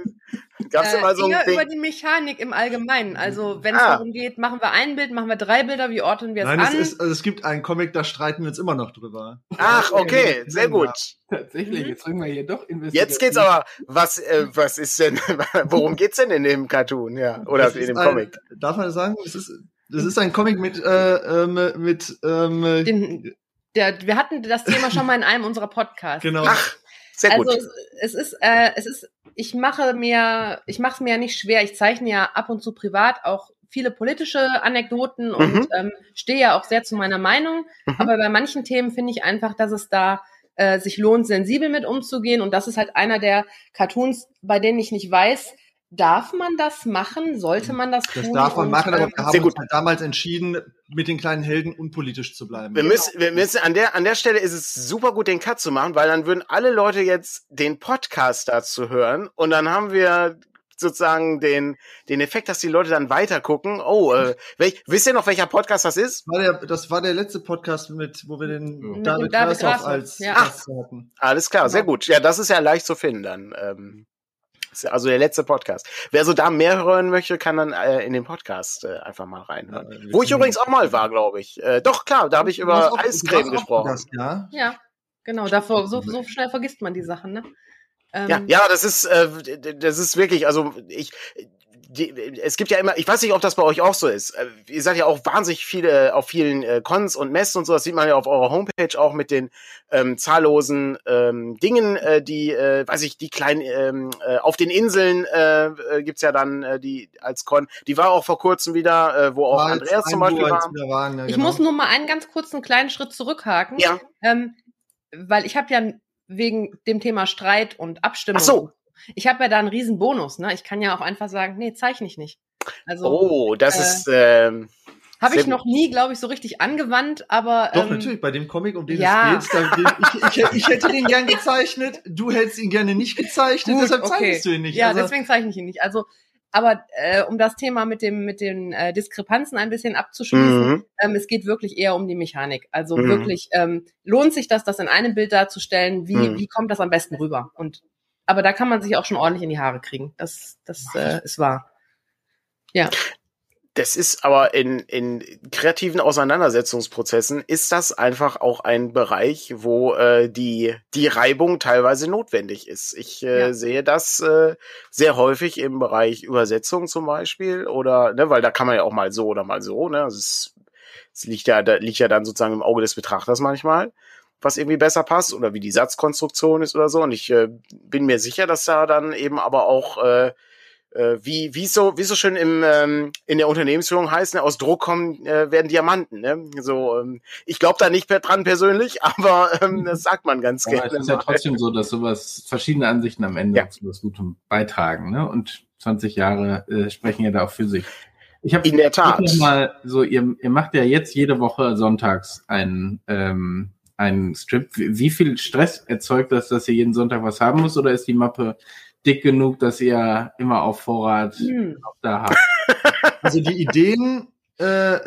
gab's denn mal so eher ein über Ding? die Mechanik im Allgemeinen. Also wenn es Ah. darum geht, machen wir ein Bild, machen wir drei Bilder, wie ordnen wir es Nein, an? es, ist, also es gibt einen Comic, da streiten wir uns immer noch drüber. Ach, okay, sehr gut. Tatsächlich, Mhm. jetzt bringen wir hier doch Jetzt geht's aber, was, äh, was ist denn, worum geht's denn in dem Cartoon, ja, oder Das in dem ein, Comic? Darf man sagen? Es ist, das ist ein Comic mit, äh, ähm, mit, ähm, Den, der, wir hatten das Thema schon mal in einem unserer Podcasts. genau. Ach, sehr gut. Also es, ist, äh, es ist, ich mache mir, ich mache es mir ja nicht schwer. Ich zeichne ja ab und zu privat auch viele politische Anekdoten und Mhm. ähm, stehe ja auch sehr zu meiner Meinung. Mhm. Aber bei manchen Themen finde ich einfach, dass es da äh, sich lohnt, sensibel mit umzugehen. Und das ist halt einer der Cartoons, bei denen ich nicht weiß, darf man das machen? Sollte man das tun? Das darf man Und, machen, aber ähm, wir haben Sehr uns gut. halt damals entschieden, mit den kleinen Helden unpolitisch zu bleiben. Wir Genau. müssen, wir müssen an der, an der Stelle ist es super gut, den Cut zu machen, weil dann würden alle Leute jetzt den Podcast dazu hören und dann haben wir sozusagen den, den Effekt, dass die Leute dann weiter gucken. Oh, äh, welch, wisst ihr noch, welcher Podcast das ist? War der, das war der letzte Podcast, mit, wo wir den Mit David, David Grassoff, als ja. Gast hatten. Alles klar, sehr Genau. gut. Ja, das ist ja leicht zu finden dann. Ähm, ja also der letzte Podcast. Wer so da mehr hören möchte, kann dann äh, in den Podcast äh, einfach mal reinhören. Ja, Wo ich übrigens auch mal war, glaube ich. Äh, doch, klar, da habe ich über auch- Eiscreme gesprochen. Gast, ja. Ja, genau. Davor, so, so schnell vergisst man die Sachen, ne? Ähm, Ja, ja, das ist, äh, das ist wirklich, also ich, die, es gibt ja immer, ich weiß nicht, ob das bei euch auch so ist. Äh, Ihr seid ja auch wahnsinnig viele auf vielen äh, Cons und Messen und so. Das sieht man ja auf eurer Homepage auch mit den ähm, zahllosen ähm, Dingen, äh, die, äh, weiß ich, die kleinen ähm, äh, auf den Inseln äh, äh, gibt's ja dann äh, die als Con. Die war auch vor kurzem wieder, äh, wo auch War Andreas zum Beispiel war. waren, ja, Ich genau. muss nur mal einen ganz kurzen kleinen Schritt zurückhaken. Ja. Ähm, weil ich habe ja wegen dem Thema Streit und Abstimmung. Ach so. Ich habe ja da einen riesen Bonus, ne? Ich kann ja auch einfach sagen, nee, zeichne ich nicht. Also Oh, das äh, ist ähm, habe ich noch nie, glaube ich, so richtig angewandt, aber Doch, ähm, natürlich, bei dem Comic, um den ja. es geht, da, ich, ich, ich hätte den gern gezeichnet, du hättest ihn gerne nicht gezeichnet, Gut, deshalb okay. zeichnest du ihn nicht. Ja, Also, deswegen zeichne ich ihn nicht. Also, aber äh, um das Thema mit dem mit den äh, Diskrepanzen ein bisschen abzuschließen, mhm. ähm, es geht wirklich eher um die Mechanik. Also Mhm. wirklich ähm, lohnt sich das, das in einem Bild darzustellen. Wie Mhm. wie kommt das am besten rüber? Und aber da kann man sich auch schon ordentlich in die Haare kriegen. Das das äh, ist wahr. Ja. Das ist aber in, in kreativen Auseinandersetzungsprozessen ist das einfach auch ein Bereich, wo äh, die, die Reibung teilweise notwendig ist. Ich äh, Ja. sehe das äh, sehr häufig im Bereich Übersetzung zum Beispiel oder, ne, weil da kann man ja auch mal so oder mal so, ne, also es, es liegt ja, da liegt ja dann sozusagen im Auge des Betrachters manchmal was irgendwie besser passt oder wie die Satzkonstruktion ist oder so. Und ich äh, bin mir sicher, dass da dann eben aber auch äh, äh, wie wie so wie so schön im ähm, in der Unternehmensführung heißt, ne, aus Druck kommen äh, werden Diamanten. Ne? So, ähm, ich glaube da nicht per dran persönlich, aber ähm, das sagt man ganz Aber gerne. es ist ja trotzdem so, dass sowas verschiedene Ansichten am Ende Ja. zu was Gutem beitragen. Ne? Und 20 Jahre äh, sprechen ja da auch für sich. Ich habe In der Tat. mal so, ihr, ihr macht ja jetzt jede Woche sonntags einen, ähm, einen Strip. Wie, viel Stress erzeugt das, dass ihr jeden Sonntag was haben muss? Oder ist die Mappe dick genug, dass ihr immer auf Vorrat Hm. auch da habt? Also die Ideen, äh,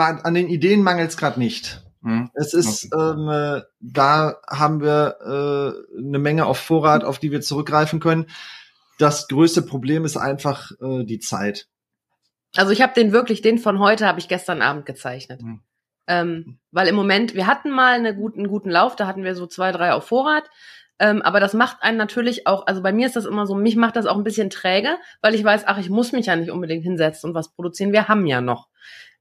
an den Ideen mangelt es gerade nicht. Hm? Es ist, ähm, äh, da haben wir äh, eine Menge auf Vorrat, auf die wir zurückgreifen können. Das größte Problem ist einfach äh, die Zeit. Also ich habe den wirklich, den von heute habe ich gestern Abend gezeichnet. Hm. Ähm, weil im Moment, wir hatten mal eine guten, einen guten Lauf, da hatten wir so zwei, drei auf Vorrat. Ähm, aber das macht einen natürlich auch, also bei mir ist das immer so, mich macht das auch ein bisschen träge, weil ich weiß, ach, ich muss mich ja nicht unbedingt hinsetzen und was produzieren. Wir haben ja noch.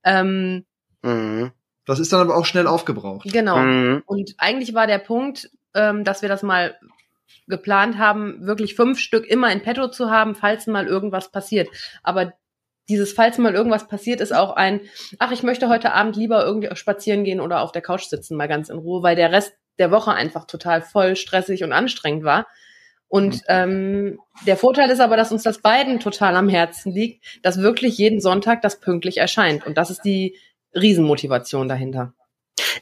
Ähm, Mhm. Das ist dann aber auch schnell aufgebraucht. genau. Mhm. Und eigentlich war der Punkt, ähm, dass wir das mal geplant haben, wirklich fünf Stück immer in petto zu haben, falls mal irgendwas passiert. Aber dieses, falls mal irgendwas passiert, ist auch ein, ach, ich möchte heute Abend lieber irgendwie spazieren gehen oder auf der Couch sitzen, mal ganz in Ruhe, weil der Rest der Woche einfach total voll stressig und anstrengend war. Und ähm, der Vorteil ist aber, dass uns das beiden total am Herzen liegt, dass wirklich jeden Sonntag das pünktlich erscheint. Und das ist die Riesenmotivation dahinter.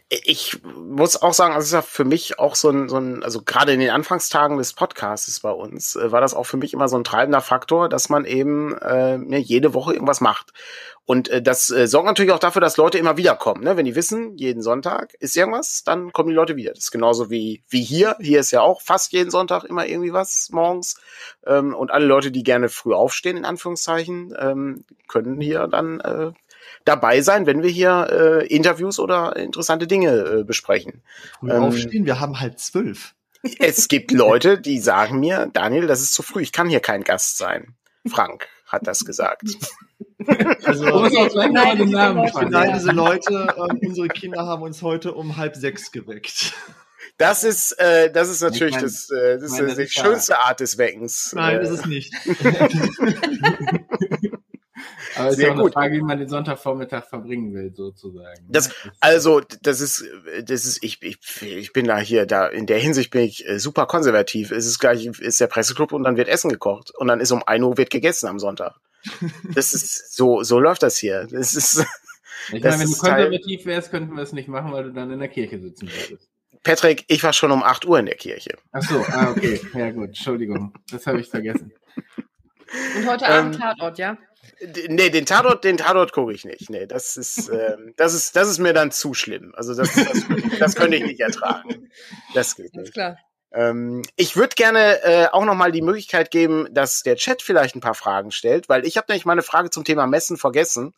Ich muss auch sagen, also es ist ja für mich auch so ein, so ein also gerade in den Anfangstagen des Podcasts bei uns, äh, war das auch für mich immer so ein treibender Faktor, dass man eben äh, ja, jede Woche irgendwas macht. Und äh, das äh, sorgt natürlich auch dafür, dass Leute immer wieder kommen. Ne? Wenn die wissen, jeden Sonntag ist irgendwas, dann kommen die Leute wieder. Das ist genauso wie, wie hier. Hier ist ja auch fast jeden Sonntag immer irgendwie was morgens. Ähm, und alle Leute, die gerne früh aufstehen, in Anführungszeichen, ähm, können hier dann äh, dabei sein, wenn wir hier äh, Interviews oder interessante Dinge äh, besprechen. Früh Ähm, aufstehen, wir haben halt zwölf. Es gibt Leute, die sagen mir, Daniel, das ist zu früh, ich kann hier kein Gast sein. Frank hat das gesagt. Also mal den Namen Nein. Nein, diese Leute, ähm, unsere Kinder haben uns heute um halb sechs geweckt. Das ist, äh, das ist natürlich Ich mein- das, äh, das meine, ist die das ja- schönste Art des Weckens. Nein, äh, ist es nicht. Aber es ist Sehr ja auch eine gut. Frage, wie man den Sonntagvormittag verbringen will, sozusagen. Das, also, das ist, das ist, ich, ich, ich bin da hier, da, in der Hinsicht bin ich äh, super konservativ. Es ist gleich, ist der Presseclub und dann wird Essen gekocht. Und dann ist um 1 Uhr wird gegessen am Sonntag. Das ist, so, so läuft das hier. Das ist, ich das meine, wenn du ist konservativ wärst, könnten wir es nicht machen, weil du dann in der Kirche sitzen würdest. Patrick, ich war schon um 8 Uhr in der Kirche. Ach so, ah, okay. Ja, gut. Entschuldigung. Das habe ich vergessen. Und heute Ähm, Abend Tatort, ja? Nee, den Tatort, den Tatort gucke ich nicht. Nee, das ist, ähm, das ist, das ist mir dann zu schlimm. Also das, das, das könnte ich nicht ertragen. Das geht Alles nicht. klar. Ähm, ich würde gerne äh, auch nochmal die Möglichkeit geben, dass der Chat vielleicht ein paar Fragen stellt, weil ich habe nämlich meine Frage zum Thema Messen vergessen.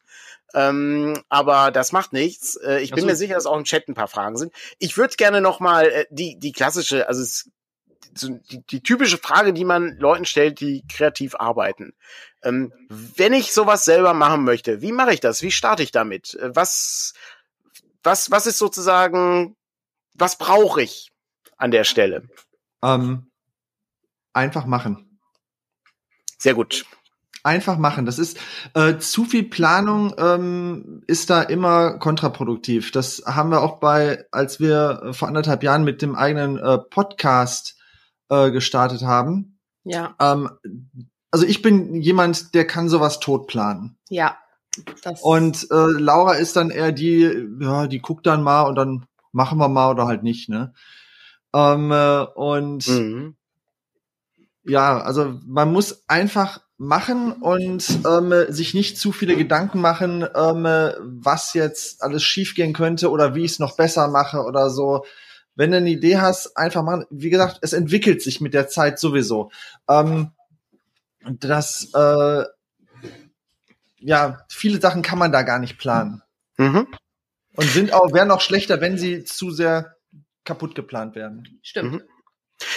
Ähm, aber das macht nichts. Äh, ich bin Ach so. mir sicher, dass auch im Chat ein paar Fragen sind. Ich würde gerne nochmal äh, die, die klassische, also es, so die, die typische Frage, die man Leuten stellt, die kreativ arbeiten. Ähm, wenn ich sowas selber machen möchte, wie mache ich das? Wie starte ich damit? Äh, Was, was, was ist sozusagen, was brauche ich an der Stelle? Ähm, einfach machen. Sehr gut. Einfach machen. Das ist äh, zu viel Planung ähm, ist da immer kontraproduktiv. Das haben wir auch bei, als wir vor anderthalb Jahren mit dem eigenen äh, Podcast äh, gestartet haben. Ja, Ähm, also ich bin jemand, der kann sowas tot planen. ja. Das, Und äh, Laura ist dann eher die, ja, die guckt dann mal und dann machen wir mal oder halt nicht, ne? Ähm, äh, und Mhm. ja, also man muss einfach machen und ähm, sich nicht zu viele Gedanken machen, ähm, was jetzt alles schiefgehen könnte oder wie ich es noch besser mache oder so. Wenn du eine Idee hast, einfach machen. Wie gesagt, es entwickelt sich mit der Zeit sowieso. Ähm, das, äh, ja, viele Sachen kann man da gar nicht planen Mhm. und sind auch werden auch schlechter, wenn sie zu sehr kaputt geplant werden. stimmt. Mhm.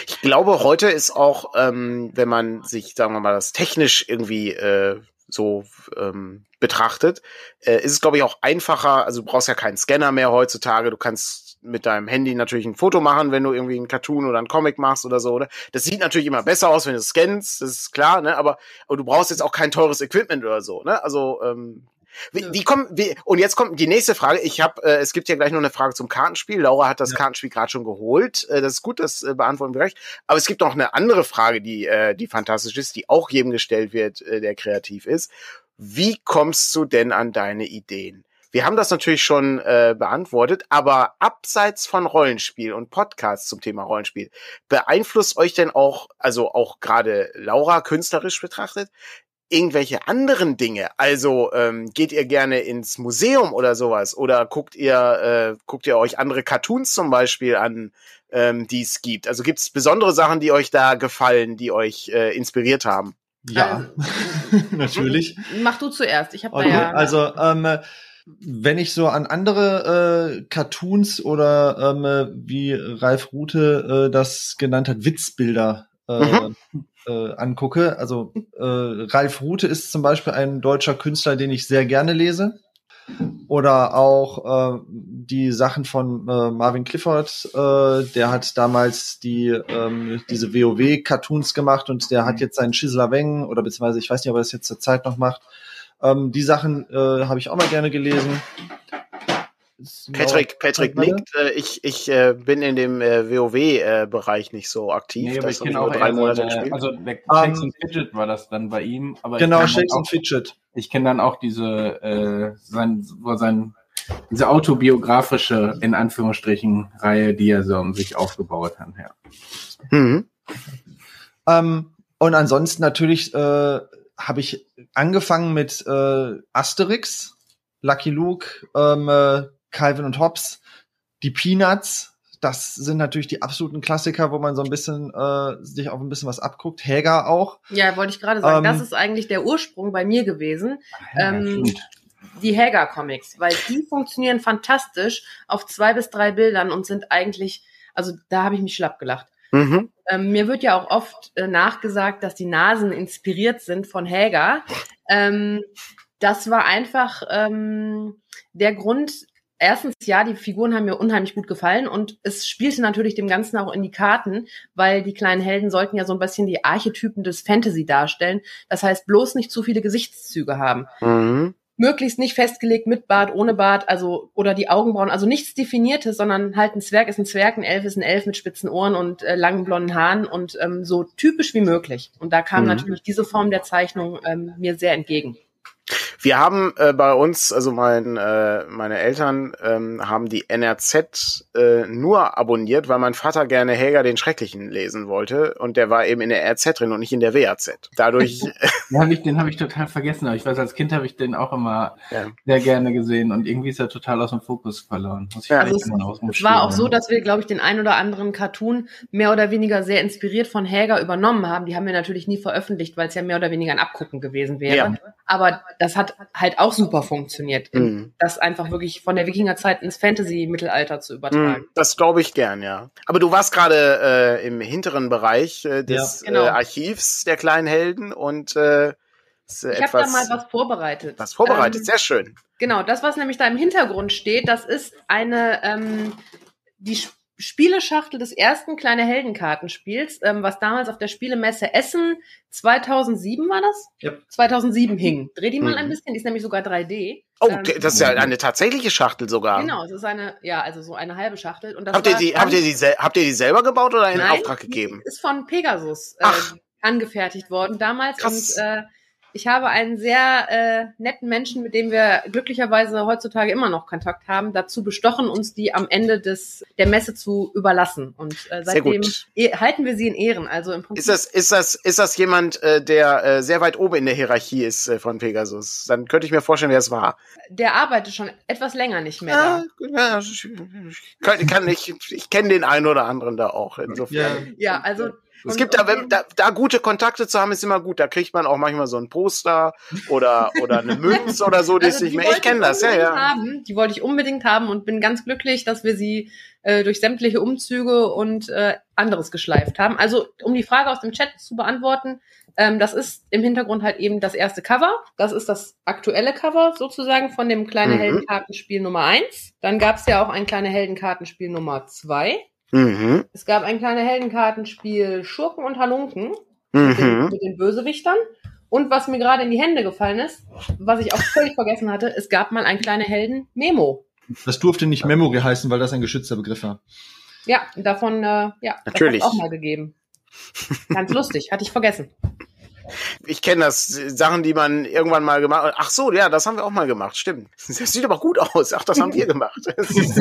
Ich glaube, heute ist auch, ähm, wenn man sich, sagen wir mal, das technisch irgendwie äh, so ähm, betrachtet, äh, ist es, glaube ich, auch einfacher. Also du brauchst ja keinen Scanner mehr heutzutage. Du kannst mit deinem Handy natürlich ein Foto machen, wenn du irgendwie einen Cartoon oder einen Comic machst oder so. Oder? Das sieht natürlich immer besser aus, wenn du es scannst, das ist klar, ne? Aber, aber du brauchst jetzt auch kein teures Equipment oder so, ne? Also ähm, wie, wie kommen, wie, und jetzt kommt die nächste Frage. Ich habe, äh, es gibt ja gleich noch eine Frage zum Kartenspiel. Laura hat das Kartenspiel gerade schon geholt. Äh, das ist gut, das äh, beantworten wir gleich. Aber es gibt noch eine andere Frage, die, äh, die fantastisch ist, die auch jedem gestellt wird, äh, der kreativ ist. Wie kommst du denn an deine Ideen? Wir haben das natürlich schon äh, beantwortet, aber abseits von Rollenspiel und Podcasts zum Thema Rollenspiel, beeinflusst euch denn auch, also auch gerade Laura künstlerisch betrachtet, irgendwelche anderen Dinge? Also ähm, geht ihr gerne ins Museum oder sowas? Oder guckt ihr, äh, guckt ihr euch andere Cartoons zum Beispiel an, ähm, die es gibt? Also gibt es besondere Sachen, die euch da gefallen, die euch äh, inspiriert haben? Ja, natürlich. Mach du zuerst. Ich habe da Okay, ja. also ähm, wenn ich so an andere äh, Cartoons oder ähm, äh, wie Ralf Rute äh, das genannt hat, Witzbilder äh, Mhm. äh, angucke, also äh, Ralf Rute ist zum Beispiel ein deutscher Künstler, den ich sehr gerne lese. Oder auch äh, die Sachen von äh, Marvin Clifford, äh, der hat damals die ähm, diese WoW-Cartoons gemacht und der hat jetzt seinen Chisla Weng oder beziehungsweise ich weiß nicht, ob er das jetzt zur Zeit noch macht. Ähm, die Sachen äh, habe ich auch mal gerne gelesen. Patrick, Patrick nickt. Äh, ich ich äh, bin in dem äh, WoW-Bereich nicht so aktiv. Nee, aber das ich kenne auch drei eher Monate seine, gespielt. also der Ähm, Shakes and Fidget war das dann bei ihm, aber Genau, Shakes auch, and Fidget. ich kenne dann auch diese äh, sein, wo sein diese autobiografische in Anführungsstrichen Reihe, die er so um sich aufgebaut hat. Ja. Mhm. Ähm, und ansonsten natürlich äh, habe ich angefangen mit äh, Asterix, Lucky Luke, ähm, äh, Calvin und Hobbes, die Peanuts. Das sind natürlich die absoluten Klassiker, wo man so ein bisschen äh, sich auch ein bisschen was abguckt. Häger auch. ja, wollte ich gerade sagen. Ähm, das ist eigentlich der Ursprung bei mir gewesen. Ja, Ähm, stimmt. die Hager-Comics, weil die funktionieren fantastisch auf zwei bis drei Bildern und sind eigentlich, also da habe ich mich schlapp gelacht. Mhm. Ähm, mir wird ja auch oft äh, nachgesagt, dass die Nasen inspiriert sind von Hager. Ähm, das war einfach ähm, der Grund, erstens, ja, die Figuren haben mir unheimlich gut gefallen und es spielte natürlich dem Ganzen auch in die Karten, weil die kleinen Helden sollten ja so ein bisschen die Archetypen des Fantasy darstellen. Das heißt, bloß nicht zu viele Gesichtszüge haben. Mhm. Möglichst nicht festgelegt mit Bart, ohne Bart, also oder die Augenbrauen, also nichts Definiertes, sondern halt ein Zwerg ist ein Zwerg, ein Elf ist ein Elf mit spitzen Ohren und äh, langen blonden Haaren und ähm, so typisch wie möglich. Und da kam Mhm. natürlich diese Form der Zeichnung ähm, mir sehr entgegen. Wir haben äh, bei uns, also mein, äh, meine Eltern ähm, haben die NRZ äh, nur abonniert, weil mein Vater gerne Helga den Schrecklichen lesen wollte und der war eben in der RZ drin und nicht in der WAZ. Dadurch, Den habe ich, den hab ich total vergessen, aber ich weiß, als Kind habe ich den auch immer ja. sehr gerne gesehen und irgendwie ist er total aus dem Fokus verloren. Muss ich Ja, also dem Es war auch Schirm. so, dass wir, glaube ich, den ein oder anderen Cartoon mehr oder weniger sehr inspiriert von Häger übernommen haben. Die haben wir natürlich nie veröffentlicht, weil es ja mehr oder weniger ein Abgucken gewesen wäre. Ja. Aber das hat halt auch super funktioniert, Mhm. das einfach wirklich von der Wikingerzeit ins Fantasy-Mittelalter zu übertragen. Hm, Das glaube ich gern, ja. Aber du warst gerade äh, im hinteren Bereich äh, des Ja, genau. äh, Archivs der kleinen Helden und äh, äh, Ich habe da etwas mal was vorbereitet. was vorbereitet. Ähm, Sehr schön. Genau, das, was nämlich da im Hintergrund steht, das ist eine, ähm, die Spieleschachtel des ersten kleine Heldenkartenspiels, ähm, was damals auf der Spielemesse Essen 2007 war das? Ja. 2007 hing. Dreh die mal Mhm. ein bisschen, die ist nämlich sogar 3D. Oh, Ähm, das ist ja eine tatsächliche Schachtel sogar. Genau, es ist eine, ja, also so eine halbe Schachtel. Und das Habt ihr die, habt ihr die, habt ihr die selber gebaut oder in Nein, Auftrag die gegeben? Ist von Pegasus äh, Ach. angefertigt worden damals. Krass. Und äh, ich habe einen sehr äh, netten Menschen, mit dem wir glücklicherweise heutzutage immer noch Kontakt haben, dazu bestochen, uns die am Ende des der Messe zu überlassen. Und äh, seitdem eh- halten wir sie in Ehren. Also im Prinzip Ist das, ist das, ist das jemand, äh, der äh, sehr weit oben in der Hierarchie ist äh, von Pegasus? Dann könnte ich mir vorstellen, wer es war. der arbeitet schon etwas länger nicht mehr Ja, da. ja, ich, ich, kann, kann ich, ich kenne den einen oder anderen da auch. Insofern. Ja, also Es gibt da, wenn, da, da gute Kontakte zu haben, ist immer gut. Da kriegt man auch manchmal so ein Poster oder, oder eine Münze oder so, die ist Also nicht die mehr. Ich kenne das, ja, ja. Haben. Die wollte ich unbedingt haben und bin ganz glücklich, dass wir sie äh, durch sämtliche Umzüge und äh, anderes geschleift haben. Also, um die Frage aus dem Chat zu beantworten, ähm, das ist im Hintergrund halt eben das erste Cover. Das ist das aktuelle Cover sozusagen von dem kleine Mhm. Heldenkartenspiel Nummer eins. Dann gab es ja auch ein kleine Heldenkartenspiel Nummer zwei. Mhm. Es gab ein kleine Heldenkartenspiel Schurken und Halunken mit, den, Mhm. mit den Bösewichtern. Und was mir gerade in die Hände gefallen ist, was ich auch völlig vergessen hatte, es gab mal ein kleine Helden Memo. Das durfte nicht Memory heißen, weil das ein geschützter Begriff war. Ja, davon, äh, ja, Natürlich. das auch mal gegeben. Ganz lustig, hatte ich vergessen. Ich kenne das, Sachen, die man irgendwann mal gemacht hat. Ach so, ja, das haben wir auch mal gemacht, stimmt. Das sieht aber gut aus. Ach, das haben wir gemacht. Das ist,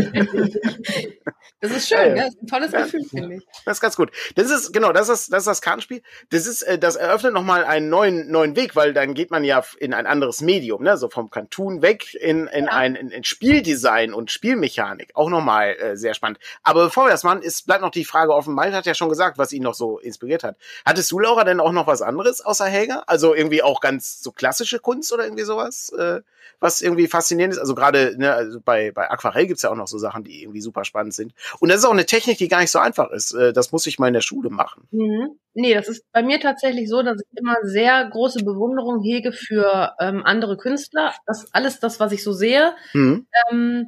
Das ist schön, Ja, ja. Das ist ein tolles Gefühl, finde ich. das ist ganz gut. Das ist, genau, das ist, das ist das Kartenspiel. Das ist, äh, das eröffnet nochmal einen neuen, neuen Weg, weil dann geht man ja in ein anderes Medium, ne, so vom Cartoon weg in, in Ja. ein, in, in Spieldesign und Spielmechanik. Auch nochmal äh, sehr spannend. Aber bevor wir das machen, ist, bleibt noch die Frage offen. Malte hat ja schon gesagt, was ihn noch so inspiriert hat. Hattest du, Laura, denn auch noch was anderes außer Helga? Also irgendwie auch ganz so klassische Kunst oder irgendwie sowas, äh, was irgendwie faszinierend ist? Also gerade ne, also bei, bei Aquarell gibt's ja auch noch so Sachen, die irgendwie super spannend sind. Und das ist auch eine Technik, die gar nicht so einfach ist. Äh, Das muss ich mal in der Schule machen. Mhm. Nee, das ist bei mir tatsächlich so, dass ich immer sehr große Bewunderung hege für ähm, andere Künstler. Das alles das, was ich so sehe, Mhm. ähm,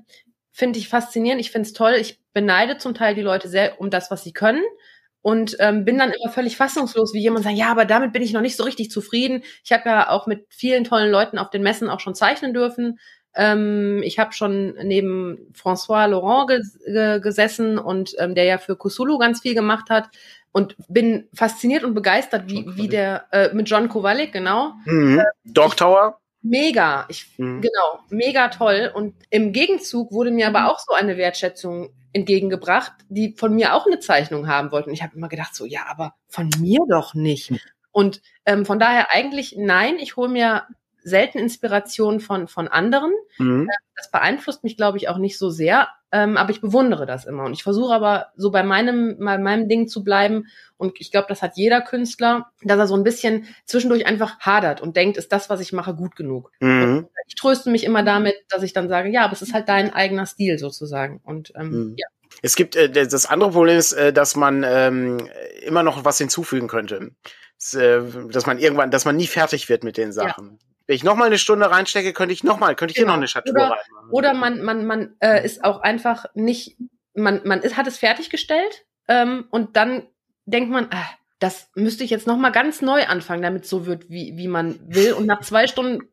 finde ich faszinierend. Ich finde es toll. Ich beneide zum Teil die Leute sehr um das, was sie können. Und ähm, bin dann immer völlig fassungslos, wie jemand sagt, ja, aber damit bin ich noch nicht so richtig zufrieden. Ich habe ja auch mit vielen tollen Leuten auf den Messen auch schon zeichnen dürfen. Ähm, ich habe schon neben François Laurent ges ge gesessen und ähm, der ja für Kusulu ganz viel gemacht hat und bin fasziniert und begeistert, wie, wie der äh, mit John Kowalik, genau. Mhm. Dog Tower? Mega. Ich Mhm. Genau, mega toll. Und im Gegenzug wurde mir aber auch so eine Wertschätzung entgegengebracht, die von mir auch eine Zeichnung haben wollten. Ich habe immer gedacht, so, ja, aber von mir doch nicht. Und ähm, von daher eigentlich nein, ich hole mir selten Inspiration von, von anderen. Mhm. Das beeinflusst mich, glaube ich, auch nicht so sehr, ähm, aber ich bewundere das immer. Und ich versuche aber so bei meinem, bei meinem Ding zu bleiben. Und ich glaube, das hat jeder Künstler, dass er so ein bisschen zwischendurch einfach hadert und denkt, ist das, was ich mache, gut genug? Mhm. ich tröste mich immer damit, dass ich dann sage, ja, aber es ist halt dein eigener Stil sozusagen. Und ähm, Mhm. ja, Es gibt äh, das andere Problem ist, äh, dass man ähm, immer noch was hinzufügen könnte. Äh, dass man irgendwann, dass man nie fertig wird mit den Sachen. Wenn ich noch mal eine Stunde reinstecke, könnte ich noch mal, könnte ich hier Genau. noch eine Schatur Oder- reinmachen. Oder man, man, man äh, ist auch einfach nicht, man, man ist, hat es fertiggestellt ähm, und dann denkt man, ah, das müsste ich jetzt noch mal ganz neu anfangen, damit es so wird, wie, wie man will. Und nach zwei Stunden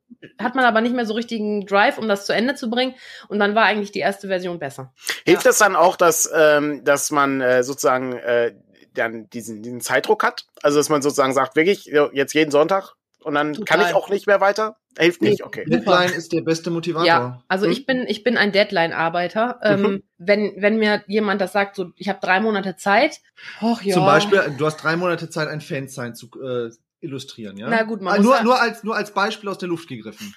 hat man aber nicht mehr so richtigen Drive, um das zu Ende zu bringen. Und dann war eigentlich die erste Version besser. Hilft das dann auch, dass, ähm, dass man äh, sozusagen äh, dann diesen, diesen Zeitdruck hat? Also dass man sozusagen sagt, wirklich, jetzt jeden Sonntag und dann Total. kann ich auch nicht mehr weiter? Hilft nicht, okay. Deadline ist der beste Motivator. Ja, also Mhm. ich bin ich bin ein Deadline-Arbeiter. Ähm, Mhm. wenn wenn mir jemand das sagt, so ich habe drei Monate Zeit, och ja. Zum Beispiel, du hast drei Monate Zeit, ein Fansign zu äh, illustrieren, ja? Na gut, man Ah, muss nur, nur, als, nur als Beispiel aus der Luft gegriffen.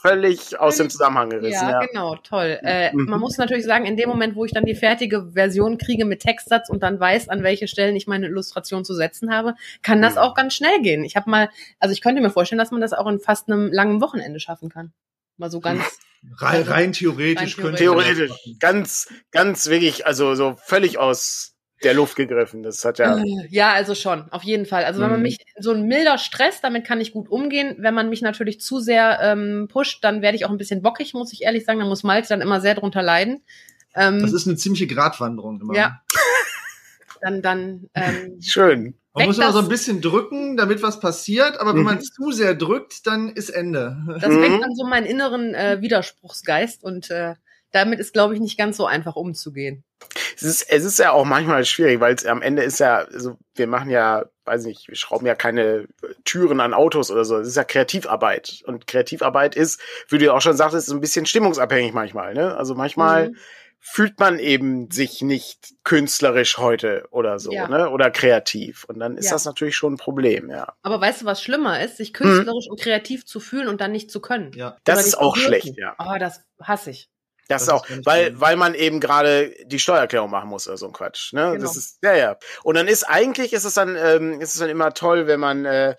Völlig aus dem Zusammenhang gerissen, Ja, ja. genau, toll. Äh, Mhm. Man muss natürlich sagen, in dem Moment, wo ich dann die fertige Version kriege mit Textsatz und dann weiß, an welche Stellen ich meine Illustration zu setzen habe, kann das Mhm. auch ganz schnell gehen. Ich habe mal, also ich könnte mir vorstellen, dass man das auch in fast einem langen Wochenende schaffen kann. Mal so ganz. Rein, rein theoretisch rein könnte man das Theoretisch. Ganz, ganz wirklich, also so völlig aus der Luft gegriffen. Das hat ja. Äh, Ja, also schon, auf jeden Fall. Also wenn man Mhm. mich so ein milder Stress, damit kann ich gut umgehen. Wenn man mich natürlich zu sehr ähm, pusht, dann werde ich auch ein bisschen bockig, muss ich ehrlich sagen. Da muss Malte dann immer sehr drunter leiden. Ähm, Das ist eine ziemliche Gratwanderung immer. Ja. dann, dann ähm, Schön. Man muss immer so ein bisschen drücken, damit was passiert, aber wenn Mhm. man zu sehr drückt, dann ist Ende. Das Mhm. weckt dann so meinen inneren äh, Widerspruchsgeist und äh, damit ist, glaube ich, nicht ganz so einfach umzugehen. Es ist, es ist ja auch manchmal schwierig, weil es am Ende ist ja, also wir machen ja, weiß nicht, wir schrauben ja keine Türen an Autos oder so. Es ist ja Kreativarbeit. Und Kreativarbeit ist, wie du ja auch schon sagtest, so ein bisschen stimmungsabhängig manchmal. Ne? Also manchmal Mhm. fühlt man eben sich nicht künstlerisch heute oder so, Ja. ne? Oder kreativ. Und dann ist Ja. das natürlich schon ein Problem, ja. Aber weißt du, was schlimmer ist, sich künstlerisch und kreativ zu fühlen und dann nicht zu können? Ja. Mhm. Das ist auch schlecht, ja. Oh, das hasse ich. Das, Das auch, ist ganz weil, weil man eben gerade die Steuererklärung machen muss oder so ein Quatsch. Ne? Genau. Das ist, ja, ja. Und dann ist eigentlich ist es dann, ähm, ist es dann immer toll, wenn man äh,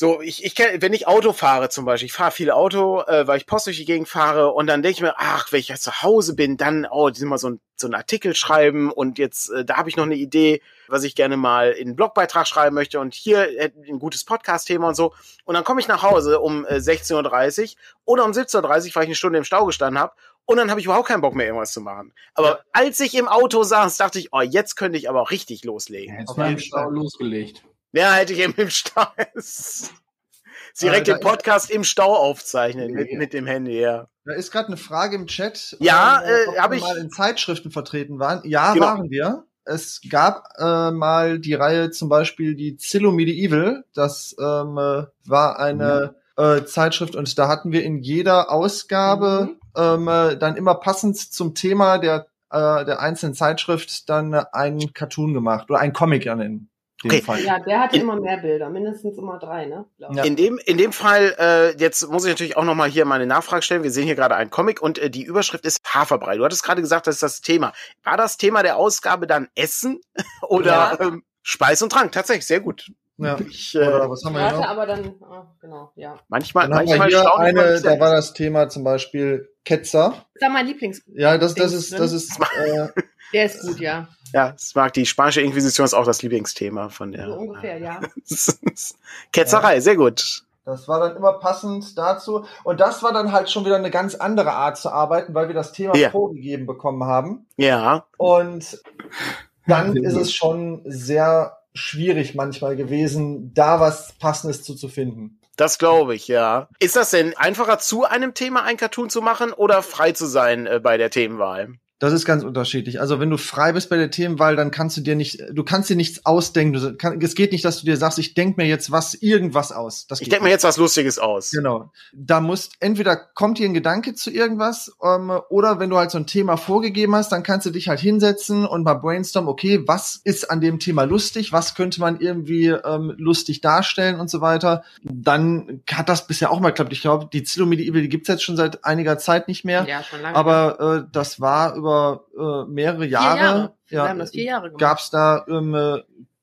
so, ich, ich kenn, wenn ich Auto fahre zum Beispiel, ich fahre viel Auto, äh, weil ich Post durch die Gegend fahre und dann denke ich mir, ach, wenn ich jetzt zu Hause bin, dann, oh, mal so ein, so ein Artikel schreiben und jetzt, äh, da habe ich noch eine Idee, was ich gerne mal in einen Blogbeitrag schreiben möchte und hier äh, ein gutes Podcast-Thema und so. Und dann komme ich nach Hause um äh, 16.30 Uhr oder um 17.30 Uhr, weil ich eine Stunde im Stau gestanden habe und dann habe ich überhaupt keinen Bock mehr, irgendwas zu machen. Aber Ja. als ich im Auto saß, dachte ich, oh, jetzt könnte ich aber auch richtig loslegen. Jetzt Auf mal im Stau losgelegt. Ja, hätte ich eben im Stau. Direkt den Podcast im Stau aufzeichnen mit, Ja. mit dem Handy, ja. Da ist gerade eine Frage im Chat. Ja, äh, äh, ob hab wir ich- mal in Zeitschriften vertreten waren. Ja, Genau. waren wir. Es gab äh, mal die Reihe zum Beispiel die Zillow Medieval. Das ähm, äh, war eine äh, Zeitschrift und da hatten wir in jeder Ausgabe ähm, äh, dann immer passend zum Thema der äh, der einzelnen Zeitschrift dann äh, einen Cartoon gemacht oder einen Comic an dem Okay. Fall. Ja, der hatte In- immer mehr Bilder, mindestens immer drei, ne? Ja. In dem, in dem Fall, äh, jetzt muss ich natürlich auch nochmal hier meine Nachfrage stellen. Wir sehen hier gerade einen Comic und äh, die Überschrift ist Haferbrei. Du hattest gerade gesagt, das ist das Thema. War das Thema der Ausgabe dann Essen oder Ja. ähm, Speis und Trank? Tatsächlich, sehr gut. Ja. Ich, äh, Oder was haben wir noch? aber dann, oh, genau, ja. manchmal, Dann haben wir manchmal hier eine, da war das Thema zum Beispiel Ketzer. Das war mein Lieblings. Ja, das, das ist, das ist, äh, Der ist gut, ja. Ja, das mag die spanische Inquisition ist auch das Lieblingsthema von der So ungefähr, ja. Ketzerei, sehr gut. Das war dann immer passend dazu. Und das war dann halt schon wieder eine ganz andere Art zu arbeiten, weil wir das Thema Ja. vorgegeben bekommen haben. Ja, Und dann ist es schon sehr schwierig manchmal gewesen, da was Passendes zu, zu finden. das glaube ich, ja. Ist das denn einfacher zu einem Thema ein Cartoon zu machen oder frei zu sein äh, bei der Themenwahl? Das ist ganz unterschiedlich. Also wenn du frei bist bei der Themenwahl, dann kannst du dir nicht, du kannst dir nichts ausdenken. Du kann, es geht nicht, dass du dir sagst, ich denk mir jetzt was, irgendwas aus. Das Ich denke mir jetzt was Lustiges aus. Genau. Da muss entweder kommt dir ein Gedanke zu irgendwas, ähm, oder wenn du halt so ein Thema vorgegeben hast, dann kannst du dich halt hinsetzen und mal brainstormen, okay, was ist an dem Thema lustig, was könnte man irgendwie ähm, lustig darstellen und so weiter. Dann hat das bisher auch mal geklappt. Ich glaube, die Zillow Medieval, die gibt's jetzt schon seit einiger Zeit nicht mehr. Ja, schon lange. Aber äh, das war über äh, mehrere Jahre. Jahre. Ja, Jahre gemacht. gab's da ähm, äh,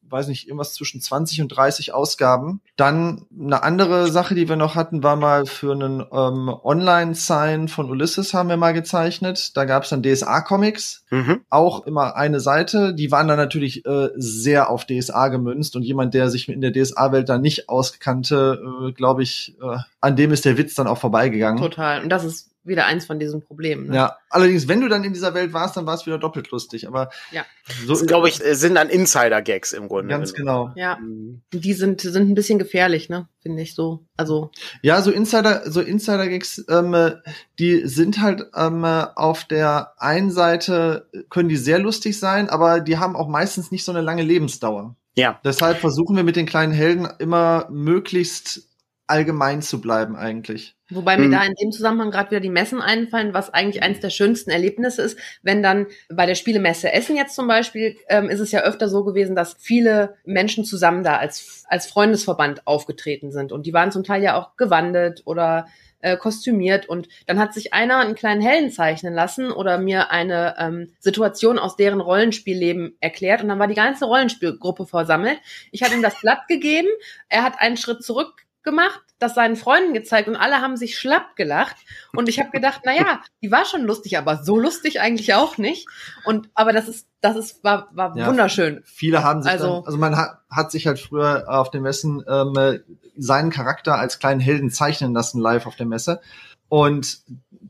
weiß nicht, irgendwas zwischen 20 und 30 Ausgaben. Dann eine andere Sache, die wir noch hatten, war mal für einen ähm, Online-Sign von Ulysses haben wir mal gezeichnet. Da gab es dann DSA-Comics, Mhm. auch immer eine Seite. Die waren dann natürlich äh, sehr auf DSA gemünzt und jemand, der sich in der DSA-Welt da nicht auskannte, äh, glaube ich, äh, an dem ist der Witz dann auch vorbeigegangen. Total. Und das ist wieder eins von diesen Problemen. Ne? Ja, allerdings, wenn du dann in dieser Welt warst, dann war es wieder doppelt lustig. Aber Ja. so Das, glaube ich, äh, sind dann Insider-Gags im Grunde. ganz genau. Ja, Mhm. die sind, sind ein bisschen gefährlich, ne? Finde ich so. Also, Ja, so Insider, so Insider-Gigs, ähm, äh, die sind halt ähm, äh, auf der einen Seite können die sehr lustig sein, aber die haben auch meistens nicht so eine lange Lebensdauer. Ja. Deshalb versuchen wir mit den kleinen Helden immer möglichst allgemein zu bleiben eigentlich. wobei mir Hm. da in dem Zusammenhang gerade wieder die Messen einfallen, was eigentlich eines der schönsten Erlebnisse ist, wenn dann bei der Spielemesse Essen jetzt zum Beispiel, ähm, ist es ja öfter so gewesen, dass viele Menschen zusammen da als, als Freundesverband aufgetreten sind. Und die waren zum Teil ja auch gewandet oder äh, kostümiert und dann hat sich einer einen kleinen Helden zeichnen lassen oder mir eine ähm, Situation aus deren Rollenspielleben erklärt und dann war die ganze Rollenspielgruppe versammelt. Ich hatte ihm das Blatt gegeben, er hat einen Schritt zurück gemacht, das seinen Freunden gezeigt und alle haben sich schlapp gelacht und ich habe gedacht, na ja, die war schon lustig, aber so lustig eigentlich auch nicht und aber das ist das ist war war Ja. wunderschön. Viele haben sich Also- dann, also man hat, hat sich halt früher auf den Messen ähm, äh, seinen Charakter als kleinen Helden zeichnen lassen live auf der Messe. Und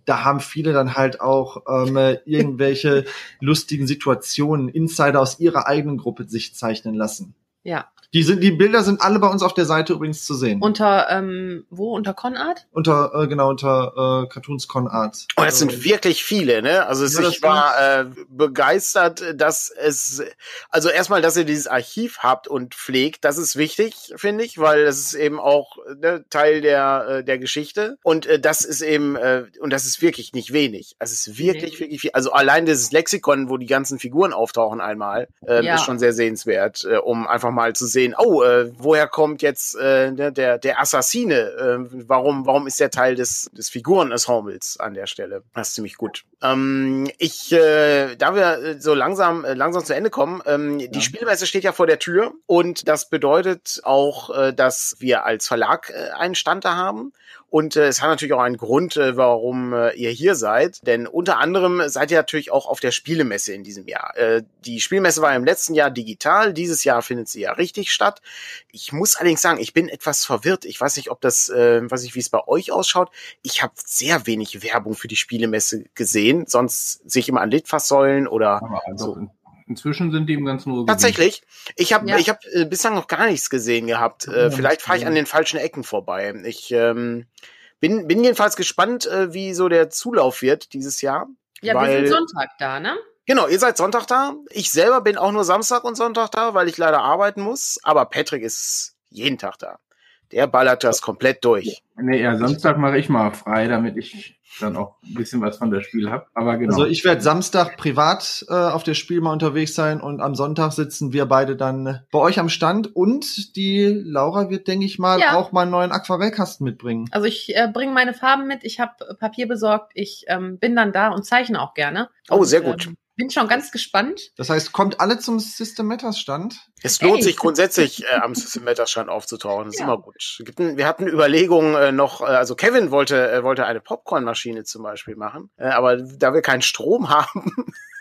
da haben viele dann halt auch ähm, äh, irgendwelche lustigen Situationen, Insider aus ihrer eigenen Gruppe sich zeichnen lassen. Ja. Die sind, die Bilder sind alle bei uns auf der Seite übrigens zu sehen. Unter ähm, wo unter Conart? unter, äh, genau, unter äh, Cartoons Con Arts. Und das sind wirklich viele, ne? Also es, Ja, ich war äh, begeistert, dass es, also erstmal, dass ihr dieses Archiv habt und pflegt, das ist wichtig, finde ich, weil das ist eben auch ne, Teil der äh, der Geschichte und äh, das ist eben äh, und das ist wirklich nicht wenig. Also es ist wirklich Nee. wirklich viel. Also allein dieses Lexikon, wo die ganzen Figuren auftauchen einmal, äh, Ja. ist schon sehr sehenswert, äh, um einfach mal zu sehen, oh, äh, woher kommt jetzt äh, der der Assassine? Äh, warum warum ist der Teil des des Figurenensembles an der Stelle? Das ist ziemlich gut. Ähm, ich, äh, da wir äh, so langsam äh, langsam zu Ende kommen, ähm, die Spielmesse steht ja vor der Tür und das bedeutet auch, äh, dass wir als Verlag äh, einen Stand da haben. Und äh, es hat natürlich auch einen Grund, äh, warum äh, ihr hier seid. Denn unter anderem seid ihr natürlich auch auf der Spielemesse in diesem Jahr. Äh, die Spielmesse war im letzten Jahr digital. Dieses Jahr findet sie ja richtig statt. Ich muss allerdings sagen, ich bin etwas verwirrt. Ich weiß nicht, ob das, äh, weiß nicht, wie es bei euch ausschaut. Ich habe sehr wenig Werbung für die Spielemesse gesehen. Sonst sehe ich immer an Litfaßsäulen oder Aber also So. in, inzwischen sind die im ganzen Ruhrgebiet. Tatsächlich. Ich habe Ja. ich hab, äh, bislang noch gar nichts gesehen gehabt. Äh, Ja, vielleicht fahre ich an den falschen Ecken vorbei. Ich ähm, bin, bin jedenfalls gespannt, äh, wie so der Zulauf wird dieses Jahr. Ja, Weil- wir sind Sonntag da, ne? Genau, ihr seid Sonntag da. Ich selber bin auch nur Samstag und Sonntag da, weil ich leider arbeiten muss. Aber Patrick ist jeden Tag da. Der ballert das komplett durch. Nee, ja, Samstag mache ich mal frei, damit ich dann auch ein bisschen was von der Spiel habe. Aber genau. Also ich werde Samstag privat äh, auf der Spiel mal unterwegs sein und am Sonntag sitzen wir beide dann bei euch am Stand und die Laura wird, denke ich mal, Ja. auch mal einen neuen Aquarellkasten mitbringen. Also ich äh, bringe meine Farben mit, ich habe Papier besorgt, ich ähm, bin dann da und zeichne auch gerne. Oh, und, sehr gut. Ähm, bin schon ganz gespannt. Das heißt, kommt alle zum System Matters Stand. Es lohnt Ey. sich grundsätzlich äh, am System-Stand aufzutauchen. Das ist Ja. immer gut. Ein, wir hatten Überlegungen äh, noch, äh, also Kevin wollte, äh, wollte eine Popcornmaschine zum Beispiel machen, äh, aber da wir keinen Strom haben,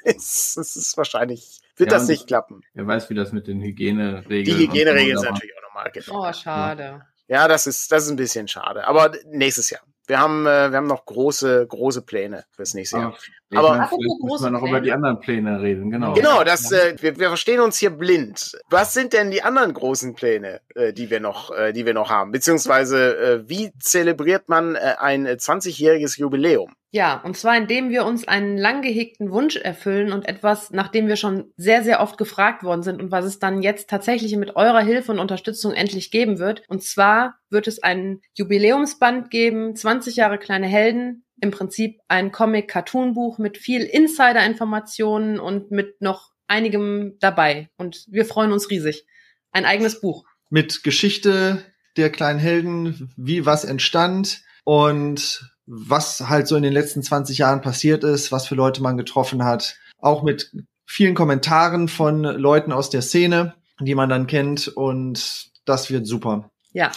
ist, ist es wahrscheinlich, wird Ja, das nicht klappen. Wer weiß, wie das mit den Die Hygieneregeln Hygieneregeln und so sind natürlich auch nochmal genau. Oh, schade. Ja, das ist, das ist ein bisschen schade. Aber nächstes Jahr. Wir haben, äh, wir haben noch große, große Pläne fürs nächste Jahr. Aber, ich Aber- meine, vielleicht müssen große wir noch über Pläne. die anderen Pläne reden, genau. Genau, das, äh, wir, wir verstehen uns hier blind. Was sind denn die anderen großen Pläne, äh, die wir noch, äh, die wir noch haben? Beziehungsweise, äh, wie zelebriert man äh, ein äh, 20-jähriges Jubiläum? Ja, und zwar indem wir uns einen lang gehegten Wunsch erfüllen und etwas, nach dem wir schon sehr, sehr oft gefragt worden sind und was es dann jetzt tatsächlich mit eurer Hilfe und Unterstützung endlich geben wird. Und zwar wird es einen Jubiläumsband geben, 20 Jahre kleine Helden, im Prinzip ein Comic-Cartoon-Buch mit viel Insider-Informationen und mit noch einigem dabei. Und wir freuen uns riesig. Ein eigenes Buch. Mit Geschichte der kleinen Helden, wie was entstand und was halt so in den letzten 20 Jahren passiert ist, was für Leute man getroffen hat. Auch mit vielen Kommentaren von Leuten aus der Szene. die man dann kennt und das wird super. Ja.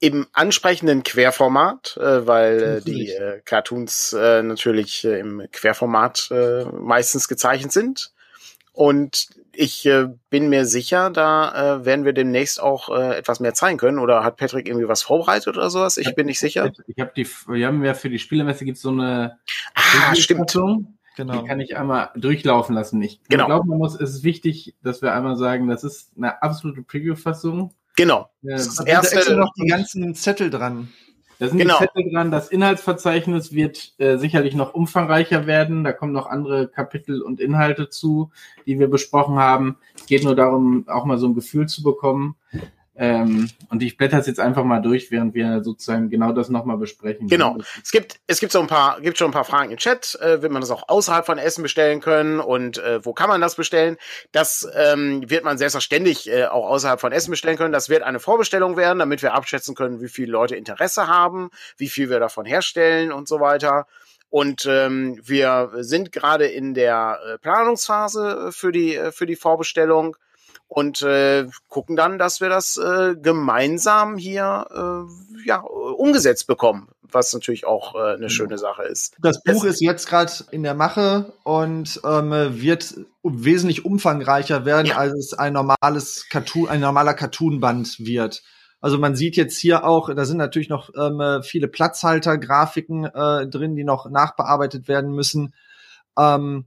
Im ansprechenden Querformat, äh, weil äh, die äh, Cartoons äh, natürlich äh, im Querformat äh, meistens gezeichnet sind. Und ich äh, bin mir sicher, da äh, werden wir demnächst auch äh, etwas mehr zeigen können. Oder hat Patrick irgendwie was vorbereitet oder sowas? Ich bin nicht sicher. Ich habe die, wir haben ja für die Spielemesse gibt's so eine Ah, stimmt. Fassung, Genau. Die kann ich einmal durchlaufen lassen. Ich Genau. glaube, man muss, es ist wichtig, dass wir einmal sagen, das ist eine absolute Preview-Fassung. Genau. Äh, Das ist Da das erste. noch die ganzen Zettel dran. Da sind Genau. die Zettel dran. Das Inhaltsverzeichnis wird äh, sicherlich noch umfangreicher werden. Da kommen noch andere Kapitel und Inhalte zu, die wir besprochen haben. Es geht nur darum, auch mal so ein Gefühl zu bekommen. Ähm, und ich blätter es jetzt einfach mal durch, während wir sozusagen genau das nochmal besprechen. Genau. Es gibt, es gibt so ein paar, gibt schon ein paar Fragen im Chat. Äh, wird man das auch außerhalb von Essen bestellen können und äh, wo kann man das bestellen? Das ähm, wird man selbstverständlich äh, auch außerhalb von Essen bestellen können. Das wird eine Vorbestellung werden, damit wir abschätzen können, wie viele Leute Interesse haben, wie viel wir davon herstellen und so weiter. Und ähm, wir sind gerade in der äh, Planungsphase für die äh, für die Vorbestellung und äh, gucken dann, dass wir das äh, gemeinsam hier äh, ja umgesetzt bekommen, was natürlich auch äh, eine schöne Sache ist. Das Buch ist jetzt gerade in der Mache und ähm, wird wesentlich umfangreicher werden, Ja. als es ein normales Cartoon, ein normaler Cartoon-Band wird. Also man sieht jetzt hier auch, da sind natürlich noch ähm, viele Platzhalter-Grafiken äh, drin, die noch nachbearbeitet werden müssen. Ähm,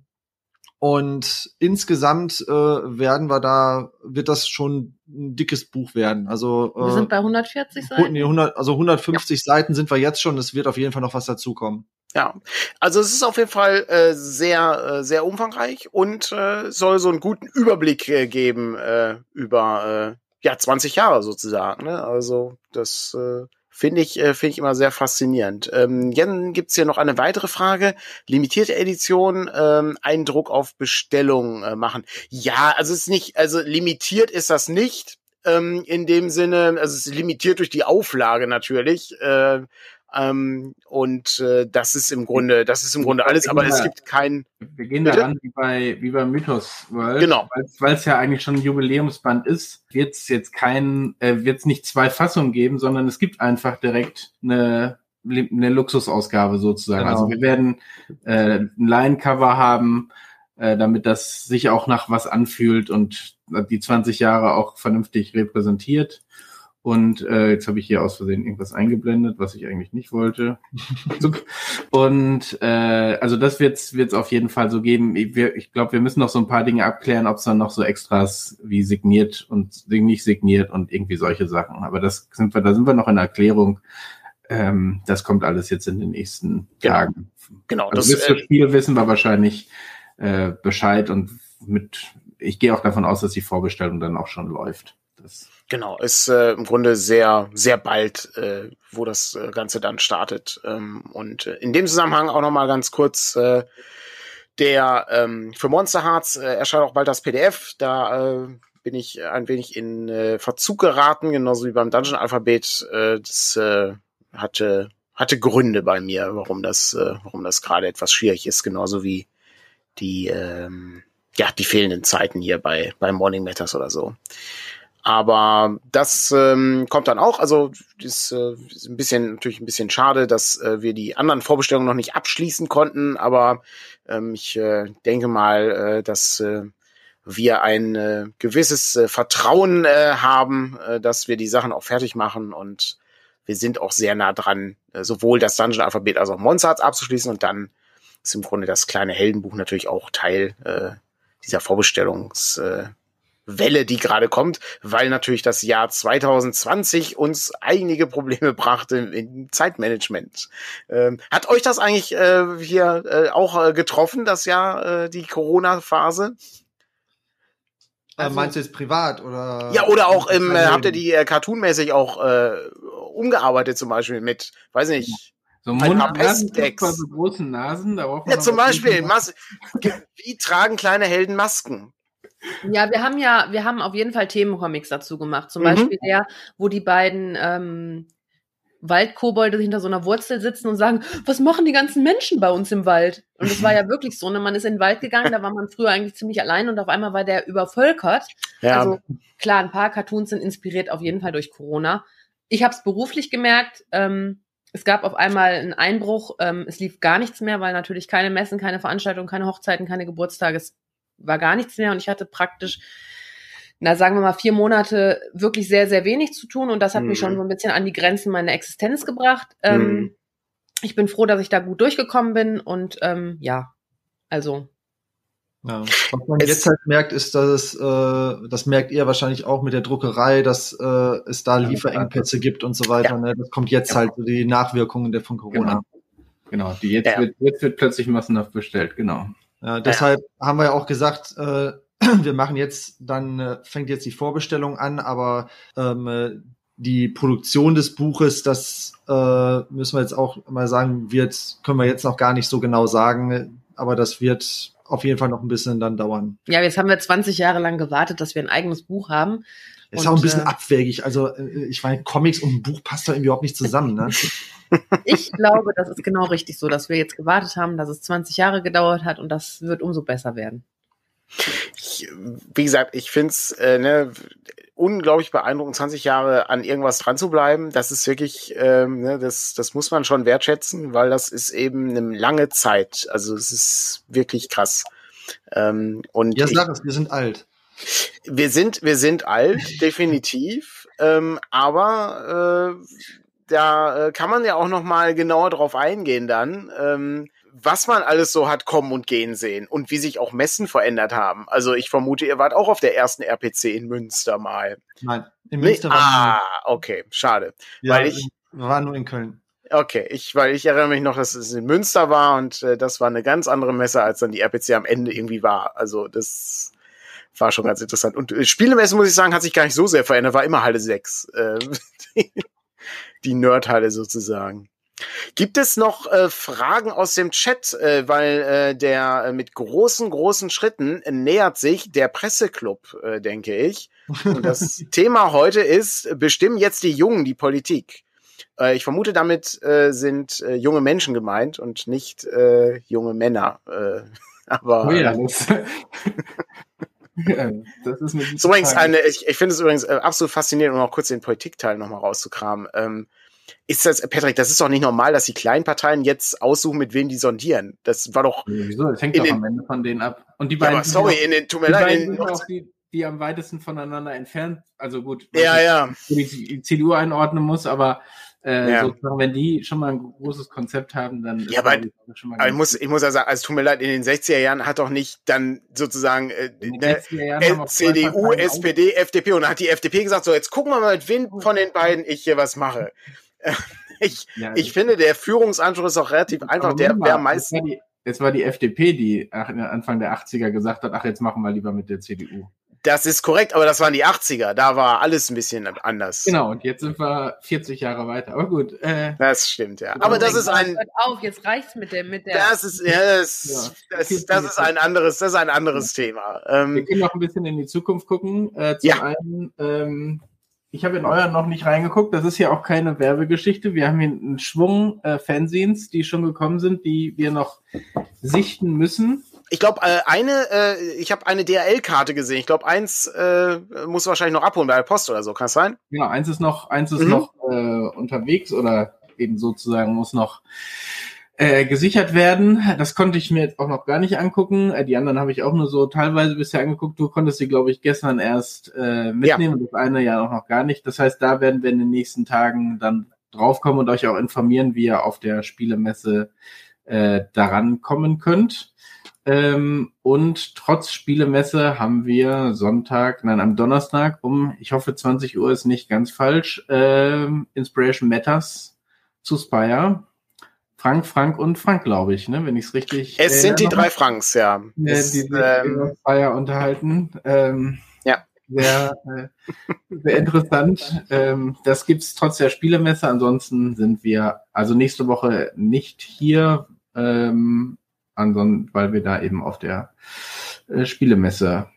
und insgesamt äh, werden wir da, wird das schon ein dickes Buch werden. Also, Wir äh, sind bei 140 hu- Seiten. nee, 100, also 150 Seiten sind wir jetzt schon. Es wird auf jeden Fall noch was dazukommen. Ja, also es ist auf jeden Fall äh, sehr, äh, sehr umfangreich und äh, soll so einen guten Überblick äh, geben äh, über äh, ja 20 Jahre sozusagen. Ne? Also das äh, finde ich äh, finde ich immer sehr faszinierend. Ähm, dann gibt's hier noch eine weitere Frage: Limitierte Edition, ähm, einen Druck auf Bestellung äh, machen. Ja, also ist nicht, also limitiert ist das nicht. Ähm, in dem Sinne, also es ist limitiert durch die Auflage natürlich. Äh, ähm, und äh, das ist im Grunde, das ist im Grunde alles, aber es gibt kein, Wir gehen Bitte? daran wie bei, wie bei Mythos World. Genau. Weil es ja eigentlich schon ein Jubiläumsband ist, wird es jetzt kein, äh, wird es nicht zwei Fassungen geben, sondern es gibt einfach direkt eine, eine Luxusausgabe sozusagen. Genau. Also wir werden äh, ein Line-Cover haben, äh, damit das sich auch nach was anfühlt und die 20 Jahre auch vernünftig repräsentiert. Und äh, jetzt habe ich hier aus Versehen irgendwas eingeblendet, was ich eigentlich nicht wollte. Und äh, also das wird es auf jeden Fall so geben. Ich, ich glaube, wir müssen noch so ein paar Dinge abklären, ob es dann noch so Extras wie signiert und nicht signiert und irgendwie solche Sachen. Aber das sind wir, da sind wir noch in Erklärung. Ähm, das kommt alles jetzt in den nächsten Genau. Tagen. genau, Also das, bis zum äh, Spiel wissen wir wahrscheinlich äh, Bescheid und mit, ich gehe auch davon aus, dass die Vorbestellung dann auch schon läuft. Das, Genau, ist äh, im Grunde sehr, sehr bald, äh, wo das äh, Ganze dann startet. Ähm, und äh, in dem Zusammenhang auch nochmal ganz kurz, äh, der ähm, für Monster Hearts äh, erscheint auch bald das PDF. Da äh, bin ich ein wenig in äh, Verzug geraten, genauso wie beim Dungeon Alphabet. Äh, das äh, hatte, hatte Gründe bei mir, warum das, äh, warum das gerade etwas schwierig ist, genauso wie die, ähm, ja, die fehlenden Zeiten hier bei, bei Morning Matters oder so. Aber das ähm, kommt dann auch. Also ist, äh, ist ein bisschen natürlich ein bisschen schade, dass äh, wir die anderen Vorbestellungen noch nicht abschließen konnten. Aber ähm, ich äh, denke mal, äh, dass äh, wir ein äh, gewisses äh, Vertrauen äh, haben, äh, dass wir die Sachen auch fertig machen und wir sind auch sehr nah dran, äh, sowohl das Dungeon Alphabet als auch Monster Hearts abzuschließen und dann ist im Grunde das kleine Heldenbuch natürlich auch Teil äh, dieser Vorbestellungs äh, Welle, die gerade kommt, weil natürlich das Jahr 2020 uns einige Probleme brachte im Zeitmanagement. Ähm, hat euch das eigentlich äh, hier äh, auch äh, getroffen, das Jahr, äh, die Corona-Phase? Äh, Also- meinst du jetzt privat oder? Ja, oder auch im, äh, habt ihr die äh, cartoonmäßig auch äh, umgearbeitet zum Beispiel mit, weiß nicht, so Ein Mund- paar Nasen- Pestdecks. bei so großen Nasen, da braucht man ja zum Beispiel. Mas wie tragen kleine Helden Masken? Ja, wir haben ja, wir haben auf jeden Fall Themencomics dazu gemacht. Zum Mhm. Beispiel der, wo die beiden ähm, Waldkobolde hinter so einer Wurzel sitzen und sagen, was machen die ganzen Menschen bei uns im Wald? Und es war ja wirklich so, ne? Man ist in den Wald gegangen, da war man früher eigentlich ziemlich allein und auf einmal war der übervölkert. Ja. Also klar, ein paar Cartoons sind inspiriert auf jeden Fall durch Corona. Ich habe es beruflich gemerkt. Ähm, es gab auf einmal einen Einbruch. Ähm, es lief gar nichts mehr, weil natürlich keine Messen, keine Veranstaltungen, keine Hochzeiten, keine Geburtstage. Es war gar nichts mehr und ich hatte praktisch na sagen wir mal vier Monate wirklich sehr, sehr wenig zu tun und das hat Mhm. mich schon so ein bisschen an die Grenzen meiner Existenz gebracht. Ähm, Mhm. ich bin froh, dass ich da gut durchgekommen bin und ähm, ja, also Ja. Was man Es- jetzt halt merkt, ist, dass es, äh, das merkt ihr wahrscheinlich auch mit der Druckerei, dass äh, es da Ja, Lieferengpässe gibt und so weiter. Ne? Das kommt jetzt Ja. halt so die Nachwirkungen der von Corona. Genau, die jetzt, Ja. wird, jetzt wird plötzlich massenhaft bestellt, genau. Ja, deshalb haben wir ja auch gesagt, äh, wir machen jetzt, dann äh, fängt jetzt die Vorbestellung an, aber ähm, äh, die Produktion des Buches, das äh, müssen wir jetzt auch mal sagen, wird, können wir jetzt noch gar nicht so genau sagen, aber das wird auf jeden Fall noch ein bisschen dann dauern. ja, jetzt haben wir 20 Jahre lang gewartet, dass wir ein eigenes Buch haben. Ist Und, auch ein bisschen äh, abwägig. Also äh, ich meine, Comics und ein Buch passt doch irgendwie überhaupt nicht zusammen. Ne? Ich glaube, das ist genau richtig so, dass wir jetzt gewartet haben, dass es 20 Jahre gedauert hat und das wird umso besser werden. Ich, wie gesagt, ich find's äh, ne, unglaublich beeindruckend, 20 Jahre an irgendwas dran zu bleiben. Das ist wirklich, ähm, ne, das, das muss man schon wertschätzen, weil das ist eben eine lange Zeit. Also es ist wirklich krass. Ähm, und Ja, ich, sag es, wir sind alt. Wir sind, wir sind alt, definitiv. Ähm, aber äh, da äh, kann man ja auch noch mal genauer drauf eingehen dann, ähm, was man alles so hat kommen und gehen sehen und wie sich auch Messen verändert haben. Also ich vermute, ihr wart auch auf der ersten RPC in Münster mal. Nein, in Nee? Münster waren Ah, okay, schade. wir, weil ja, ich- waren nur in Köln. Okay, ich, weil ich erinnere mich noch, dass es in Münster war und äh, das war eine ganz andere Messe, als dann die RPC am Ende irgendwie war. Also das war schon ganz interessant. Und äh, Spielemesse, muss ich sagen, hat sich gar nicht so sehr verändert, war immer Halle 6. Äh, die, die Nerdhalle sozusagen. Gibt es noch äh, Fragen aus dem Chat, äh, weil äh, der äh, mit großen, großen Schritten äh, nähert sich der Presseclub, äh, denke ich. Und das Thema heute ist, bestimmen jetzt die Jungen die Politik. Äh, ich vermute, damit äh, sind äh, junge Menschen gemeint und nicht äh, junge Männer. Äh, aber Oh ja, das, Ja, das ist übrigens eine, ich, ich finde es übrigens äh, absolut faszinierend, um auch kurz den Politikteil nochmal rauszukramen. Ähm, ist das, Patrick, das ist doch nicht normal, dass die kleinen Parteien jetzt aussuchen, mit wem die sondieren. Das war doch, Wieso? Das hängt doch den- am Ende von denen ab. Und die ja, beiden aber sind sorry, auch- in den, tut mir die leid, beiden in sind den, auch die, die am weitesten voneinander entfernt. Also gut, ja, ja. die, die CDU einordnen muss, aber äh, Ja. sozusagen, wenn die schon mal ein großes Konzept haben, dann Ja, aber- Aber ich muss, ich muss ja sagen, also tut mir leid, in den 60er Jahren hat doch nicht dann sozusagen äh, ne, 60er Jahren haben auch zwei CDU, SPD, FDP und dann hat die FDP gesagt, so jetzt gucken wir mal, mit wem von den beiden ich hier was mache. Ich, ja, ich finde, der Führungsanspruch ist auch relativ einfach, der, wer am meisten Es war, die, FDP, die Anfang der 80er gesagt hat, ach, jetzt machen wir lieber mit der CDU. Das ist korrekt, aber das waren die 80er. Da war alles ein bisschen anders. Genau, und jetzt sind wir 40 Jahre weiter. Aber gut, äh, Das stimmt, ja. Aber das ist ein, Hört auf, jetzt reicht's mit der, mit der. das ist, ja, das, Ja. das, das ist ein anderes, das ist ein anderes Thema. wir Ähm, können noch ein bisschen in die Zukunft gucken. Äh, zum Ja. einen, ähm, ich habe in euren noch nicht reingeguckt. Das ist ja auch keine Werbegeschichte. Wir haben hier einen Schwung äh, Fanzines, die schon gekommen sind, die wir noch sichten müssen. Ich glaube, äh, eine, äh, ich habe eine DRL-Karte gesehen. Ich glaube, eins äh, muss wahrscheinlich noch abholen bei der Post oder so. Kann es sein? Genau, eins ist noch, eins ist Mhm. noch äh, unterwegs oder eben sozusagen muss noch äh, gesichert werden. Das konnte ich mir jetzt auch noch gar nicht angucken. Äh, die anderen habe ich auch nur so teilweise bisher angeguckt. Du konntest sie, glaube ich, gestern erst äh, mitnehmen und das eine ja auch noch gar nicht. Das heißt, da werden wir in den nächsten Tagen dann draufkommen und euch auch informieren, wie ihr auf der Spielemesse äh, daran kommen könnt. Ähm, und trotz Spielemesse haben wir Sonntag, nein, am Donnerstag um, ich hoffe 20 Uhr ist nicht ganz falsch, ähm, Inspiration Matters zu Spire. Frank, Frank und Frank, glaube ich, ne, wenn ich es richtig. Es sind die drei Franks, ja. äh, die sich ähm, über Spire unterhalten. Ähm, Ja. Sehr, äh, sehr interessant. Ähm, das gibt's trotz der Spielemesse. Ansonsten sind wir also nächste Woche nicht hier, ähm, ansonsten, weil wir da eben auf der äh, Spielemesse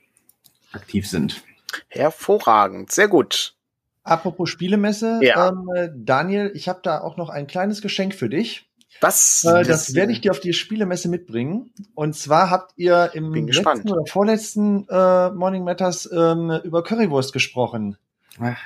aktiv sind. hervorragend, sehr gut. Apropos Spielemesse, Ja. ähm, äh, Daniel, ich habe da auch noch ein kleines Geschenk für dich. Was? Äh, das werde ich dir auf die Spielemesse mitbringen. Und zwar habt ihr im letzten oder vorletzten äh, Morning Matters ähm, über Currywurst gesprochen.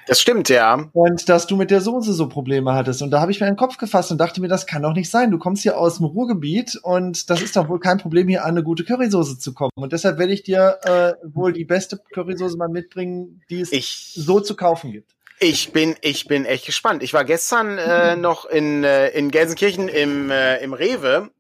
Das stimmt, ja. Und dass du mit der Soße so Probleme hattest. Und da habe ich mir einen Kopf gefasst und dachte mir, das kann doch nicht sein. Du kommst hier aus dem Ruhrgebiet und das ist doch wohl kein Problem, hier an eine gute Currysoße zu kommen. Und deshalb werde ich dir äh, wohl die beste Currysoße mal mitbringen, die es Ich, so zu kaufen gibt. ich bin, ich bin echt gespannt. Ich war gestern äh, noch in, äh, in Gelsenkirchen im, äh, im Rewe.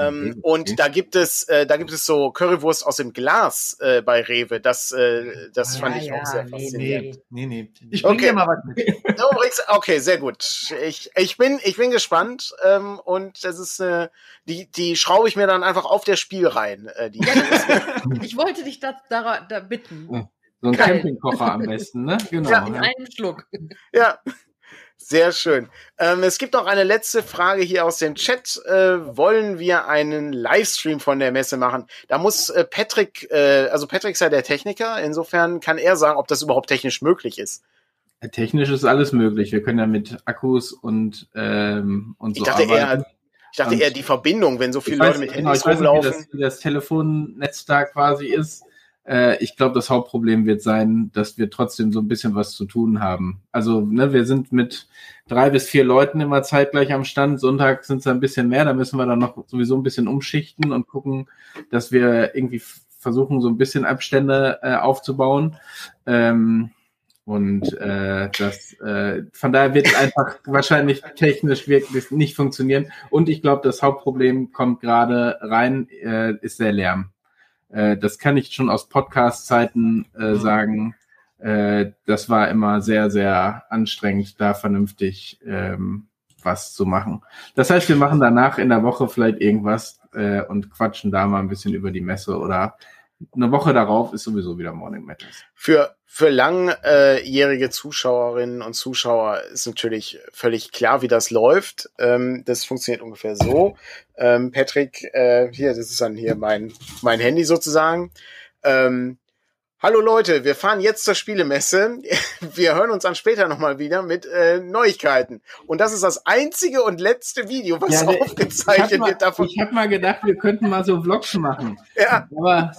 Ähm, Okay. und da gibt es, äh, da gibt es so Currywurst aus dem Glas äh, bei Rewe. Das, äh, das fand Ja, ich ja, auch sehr nee, faszinierend. Nee, nee. Ich bring Okay. dir mal was mit. Du bringst- Okay, sehr gut. Ich, ich bin, ich bin gespannt ähm, und das ist äh, die, die schraube ich mir dann einfach auf der Spiel rein. Äh, die, Ich wollte dich da, da, da bitten. So ein Geil. Campingkocher am besten, ne? Genau. Ja, In ja. einem Schluck. ja, sehr schön. Ähm, es gibt noch eine letzte Frage hier aus dem Chat. Äh, wollen wir einen Livestream von der Messe machen? Da muss äh, Patrick, äh, also Patrick ist ja der Techniker. Insofern kann er sagen, ob das überhaupt technisch möglich ist. Technisch ist alles möglich. Wir können ja mit Akkus und, ähm, und Ich so dachte eher, arbeiten. ich dachte Und- eher die Verbindung, wenn so viele Leute mit genau, Handys ich weiß nicht, wie rumlaufen. das, wie das Telefonnetz da quasi ist. Äh, ich glaube, das Hauptproblem wird sein, dass wir trotzdem so ein bisschen was zu tun haben. Also, ne, wir sind mit drei bis vier Leuten immer zeitgleich am Stand. Sonntag sind es ein bisschen mehr. Da müssen wir dann noch sowieso ein bisschen umschichten und gucken, dass wir irgendwie versuchen, so ein bisschen Abstände äh, aufzubauen. Ähm, und äh, das äh, von daher wird es einfach wahrscheinlich technisch wirklich nicht funktionieren. Und ich glaube, das Hauptproblem kommt gerade rein, äh, ist der Lärm. Äh, das kann ich schon aus Podcast-Zeiten äh, sagen. Äh, das war immer sehr, sehr anstrengend, da vernünftig ähm, was zu machen. Das heißt, wir machen danach in der Woche vielleicht irgendwas äh, und quatschen da mal ein bisschen über die Messe oder eine Woche darauf ist sowieso wieder Morning Matters. Für, für langjährige Zuschauerinnen und Zuschauer ist natürlich völlig klar, wie das läuft. Ähm, das funktioniert ungefähr so. Ähm, Patrick, äh, hier, das ist dann hier mein, mein Handy sozusagen. Ähm, Hallo Leute, wir fahren jetzt zur Spielemesse. Wir hören uns dann später nochmal wieder mit äh, Neuigkeiten. Und das ist das einzige und letzte Video, was Ja, aufgezeichnet ich habe wird davon. ich hab mal gedacht, wir könnten mal so Vlogs machen. Ja, Aber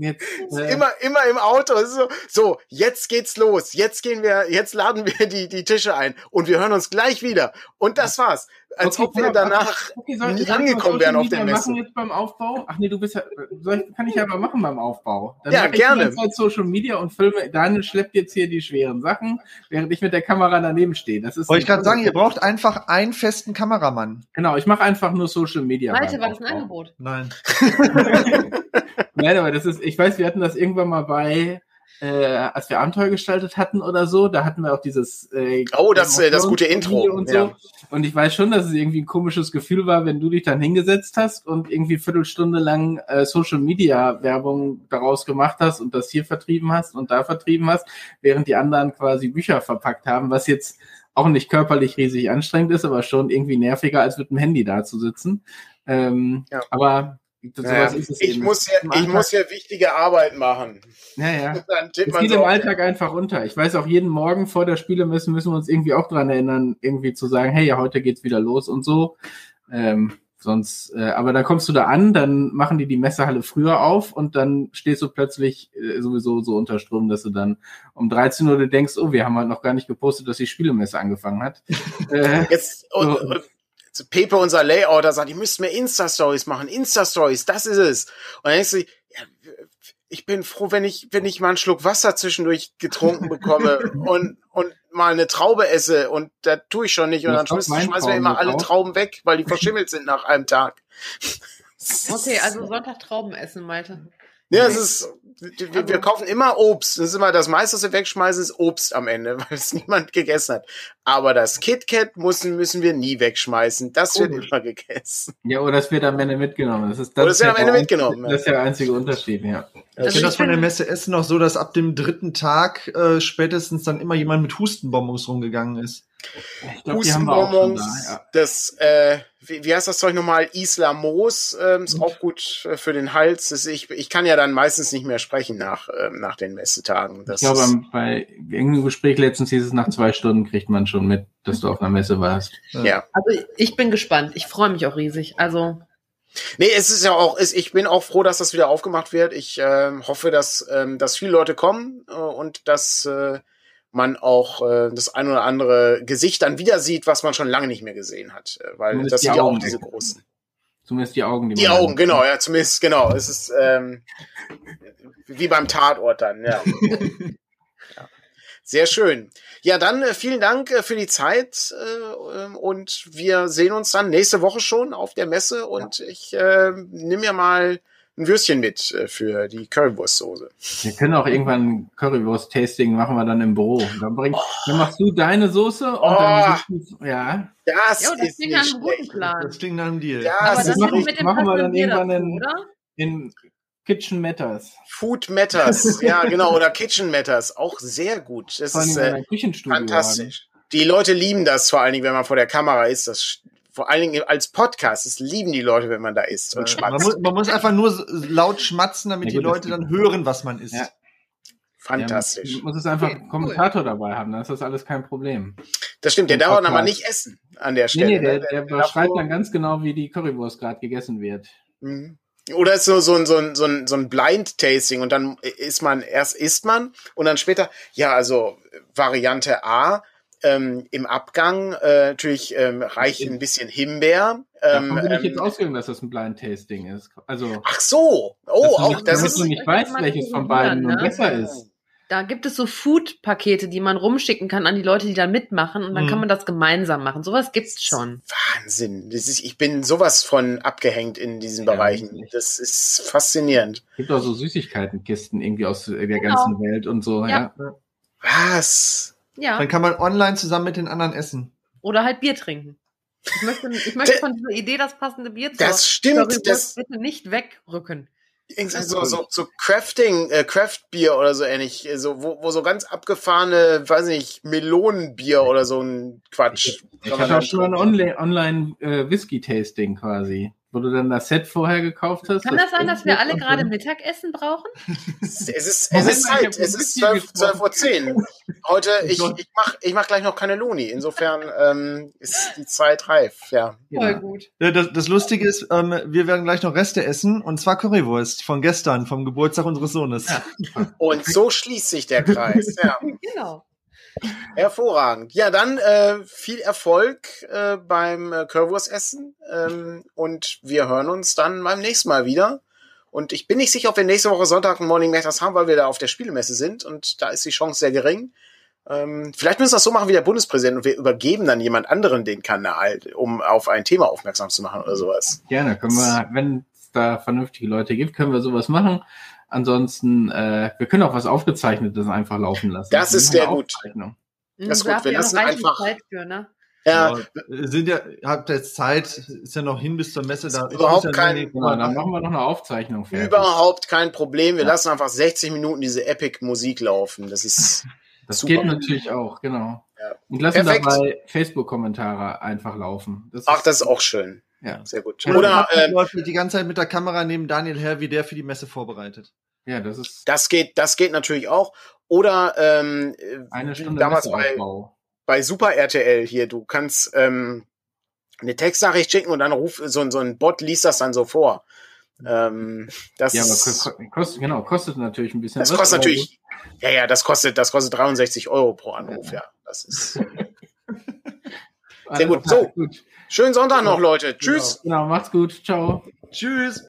jetzt äh, immer, immer im Auto. So, so, jetzt geht's los. Jetzt gehen wir, jetzt laden wir die, die Tische ein und wir hören uns gleich wieder. Und das war's. Als Okay, ob wir danach okay, soll- nie ich angekommen Social wären auf Media der Messe. machen jetzt beim Aufbau? Ach nee, du bist ja, soll ich, kann ich ja mal machen beim Aufbau. Dann Ja, ich gerne. Zeit Social Media und filme. Daniel schleppt jetzt hier die schweren Sachen, während ich mit der Kamera daneben stehe. Das ist Wollte ich gerade sagen, ihr braucht einfach einen festen Kameramann. Genau, ich mache einfach nur Social Media. Malte, war das ein Aufbau. Angebot? Nein. Nein, aber das ist, ich weiß, wir hatten das irgendwann mal bei, äh, als wir Abenteuer gestaltet hatten oder so, da hatten wir auch dieses äh, Oh, das, äh, das gute Intro, und ja. so. Und ich weiß schon, dass es irgendwie ein komisches Gefühl war, wenn du dich dann hingesetzt hast und irgendwie Viertelstunde lang äh, Social Media Werbung daraus gemacht hast und das hier vertrieben hast und da vertrieben hast, während die anderen quasi Bücher verpackt haben, was jetzt auch nicht körperlich riesig anstrengend ist, aber schon irgendwie nerviger, als mit dem Handy da zu sitzen. Ähm, Ja. Aber Ja, es ich, muss ja, ich muss ja wichtige Arbeit machen. ja, ja. Es man geht so im Alltag einfach unter. Ich weiß auch, jeden Morgen vor der Spielemesse müssen wir uns irgendwie auch dran erinnern, irgendwie zu sagen, hey, ja, heute geht's wieder los und so. Ähm, sonst, äh, aber dann kommst du da an, dann machen die die Messehalle früher auf und dann stehst du plötzlich äh, sowieso so unter Strom, dass du dann um 13 Uhr denkst, oh, wir haben halt noch gar nicht gepostet, dass die Spielemesse angefangen hat. äh, Jetzt, und, So. und, Pepe, unser Layouter, sagt, ihr müsst mehr Insta-Stories machen. Insta-Stories, das ist es. Und dann denkst du, ja, ich bin froh, wenn ich, wenn ich mal einen Schluck Wasser zwischendurch getrunken bekomme und, und mal eine Traube esse und da tue ich schon nicht und Du dann schmeißen wir immer alle. Trauben weg, weil die verschimmelt sind nach einem Tag. Okay, also Sonntag Trauben essen, Malte. Ja, es ist, wir, wir kaufen immer Obst. Das ist immer das meiste, was wir wegschmeißen, ist Obst am Ende, weil es niemand gegessen hat. Aber das KitKat müssen, müssen wir nie wegschmeißen. Das wird Komisch. immer gegessen. ja, oder es wird am Ende mitgenommen. Das ist, das Oder es ist wird ja am Ende mitgenommen. Das ist ja der einzige Unterschied, ja. Ich Also kenne das ich von der Messe Essen noch so, dass ab dem dritten Tag äh, spätestens dann immer jemand mit Hustenbonbons rumgegangen ist. Ich glaube, die haben wir auch schon Hustenbonbons, da. Ja. das, äh, wie, wie heißt das Zeug nochmal? Islamos, ähm, ist auch gut äh, für den Hals. Das, ich, ich kann ja dann meistens nicht mehr sprechen nach, ähm, nach den Messetagen. Das Ich glaube, ist, bei irgendeinem Gespräch letztens hieß es, nach zwei Stunden kriegt man schon mit, dass du auf einer Messe warst. ja. Also ich bin gespannt. Ich freue mich auch riesig. Also Nee, es ist ja auch, es, ich bin auch froh, dass das wieder aufgemacht wird. Ich ähm, hoffe, dass, ähm, dass viele Leute kommen äh, und dass äh, man auch äh, das ein oder andere Gesicht dann wieder sieht, was man schon lange nicht mehr gesehen hat. Äh, weil Zumindest das die sind ja auch diese großen. Zumindest die Augen. Die man Augen, hat. genau, ja, zumindest, genau. Es ist ähm, wie beim Tatort dann, ja. ja. Sehr schön. Ja, dann äh, vielen Dank äh, für die Zeit äh, ähm, und wir sehen uns dann nächste Woche schon auf der Messe und ich äh, nehme mir mal ein Würstchen mit äh, für die Currywurstsoße. Wir können auch irgendwann Currywurst-Tasting machen wir dann im Büro. Dann, bring, dann machst du deine Soße und Oh. dann ja. Das, ja, das ist klingt nach einem guten. Plan. Das klingt nach einem Deal. Ja, Aber das noch richtig. mit dem machen wir dann irgendwann dazu, in- oder? in Kitchen Matters. Food Matters, ja genau, oder Kitchen Matters, auch sehr gut. Das ist in äh, fantastisch. Die Leute lieben das vor allen Dingen, wenn man vor der Kamera ist. Das vor allen Dingen als Podcast. Das lieben die Leute, wenn man da ist und Äh, man, schmatzt. muss, man muss einfach nur laut schmatzen, damit Ja, die gut, das Leute dann hören, was man isst. Ja. Fantastisch. Ja, man muss es einfach Okay, einen Kommentator dabei haben, dann ist das alles kein Problem. Das stimmt, der darf aber Podcast. nicht essen an der Nee, Stelle. nee, der, ne? der darf beschreibt dann ganz genau, wie die Currywurst gerade gegessen wird. Mhm. Oder ist so, so ein, so ein, so ein, so ein Blind-Tasting und dann isst man, erst isst man und dann später, ja, also Variante A, ähm, im Abgang äh, natürlich ähm, reicht ein bisschen Himbeer. Ähm, Davon bin ich ähm, jetzt ausgegangen, dass das ein Blind Tasting ist. Also, ach so, oh, dass auch nicht, das damit ist du nicht weißt, welches von beiden nun ne? besser ist. Da gibt es so Food-Pakete, die man rumschicken kann an die Leute, die da mitmachen und dann Mhm. kann man das gemeinsam machen. Sowas gibt's schon. Wahnsinn. Das ist, ich bin sowas von abgehängt in diesen Ja, Bereichen. wirklich. Das ist faszinierend. gibt auch so Süßigkeitenkisten irgendwie aus der Genau. ganzen Welt und so, ja. Ja. Was? Ja. Dann kann man online zusammen mit den anderen essen. Oder halt Bier trinken. Ich möchte, ich möchte von dieser Idee das passende Bier zur Das stimmt. Das, bitte nicht wegrücken. so, so, so Crafting, äh, Craft-Bier oder so ähnlich, äh, so, wo, wo so ganz abgefahrene, weiß nicht, Melonenbier oder so ein Quatsch. Ich hatte auch schon mal ein Online- Online-Whisky-Tasting quasi, wo du dann das Set vorher gekauft hast. Kann das sein, dass wir alle gerade Mittagessen brauchen? Es ist, es ist Zeit, hab es ist Whisky 12, 12 Uhr gesprochen. 10. Heute, ich, ich mach, ich mach gleich noch keine Luni. Insofern ähm, ist die Zeit reif, ja. Voll Ja. gut. Das, das Lustige ist, ähm, wir werden gleich noch Reste essen, und zwar Currywurst von gestern, vom Geburtstag unseres Sohnes. Ja. Und so schließt sich der Kreis, ja. Genau. Hervorragend. Ja, dann äh, viel Erfolg äh, beim äh, Currywurstessen ähm, und wir hören uns dann beim nächsten Mal wieder. Und ich bin nicht sicher, ob wir nächste Woche Sonntag ein Morning Matters haben, weil wir da auf der Spielemesse sind und da ist die Chance sehr gering. Ähm, vielleicht müssen wir das so machen wie der Bundespräsident und wir übergeben dann jemand anderen den Kanal, um auf ein Thema aufmerksam zu machen oder sowas. Gerne, können wir, wenn es da vernünftige Leute gibt, können wir sowas machen. Ansonsten, äh, wir können auch was Aufgezeichnetes einfach laufen lassen. Das ist sehr gut. Aufzeichnung. Das ist gut, habt wir lassen einfach- Zeit für, ne? Ja, Ja, sind ja, habt jetzt Zeit, ist ja noch hin bis zur Messe da. Überhaupt ist ja kein- wenig- Genau, dann machen wir noch eine Aufzeichnung fertig. überhaupt kein Problem. Wir Ja. lassen einfach 60 Minuten diese Epic-Musik laufen. Das ist Das Super. geht natürlich auch, genau. Ja. Und lassen Perfekt. dabei Facebook-Kommentare einfach laufen. Das Ach, das ist auch schön. Ja. Sehr gut. Ja, Oder ähm, die ganze Zeit mit der Kamera neben Daniel her, wie der für die Messe vorbereitet. ja, das ist das geht, das geht natürlich auch. Oder ähm, eine wie Stunde damals bei, bei Super RTL hier. Du kannst ähm, eine Textnachricht schicken und dann ruft so, ein- so ein Bot liest das dann so vor. Ähm, das Ja, aber kostet, genau, kostet natürlich ein bisschen das was, kostet natürlich, ja, ja, das kostet, das kostet 63 Euro pro Anruf, ja. Das ist Sehr gut. klar, So. Schönen Sonntag noch, Leute. Tschüss. Genau, macht's gut. Ciao. Tschüss!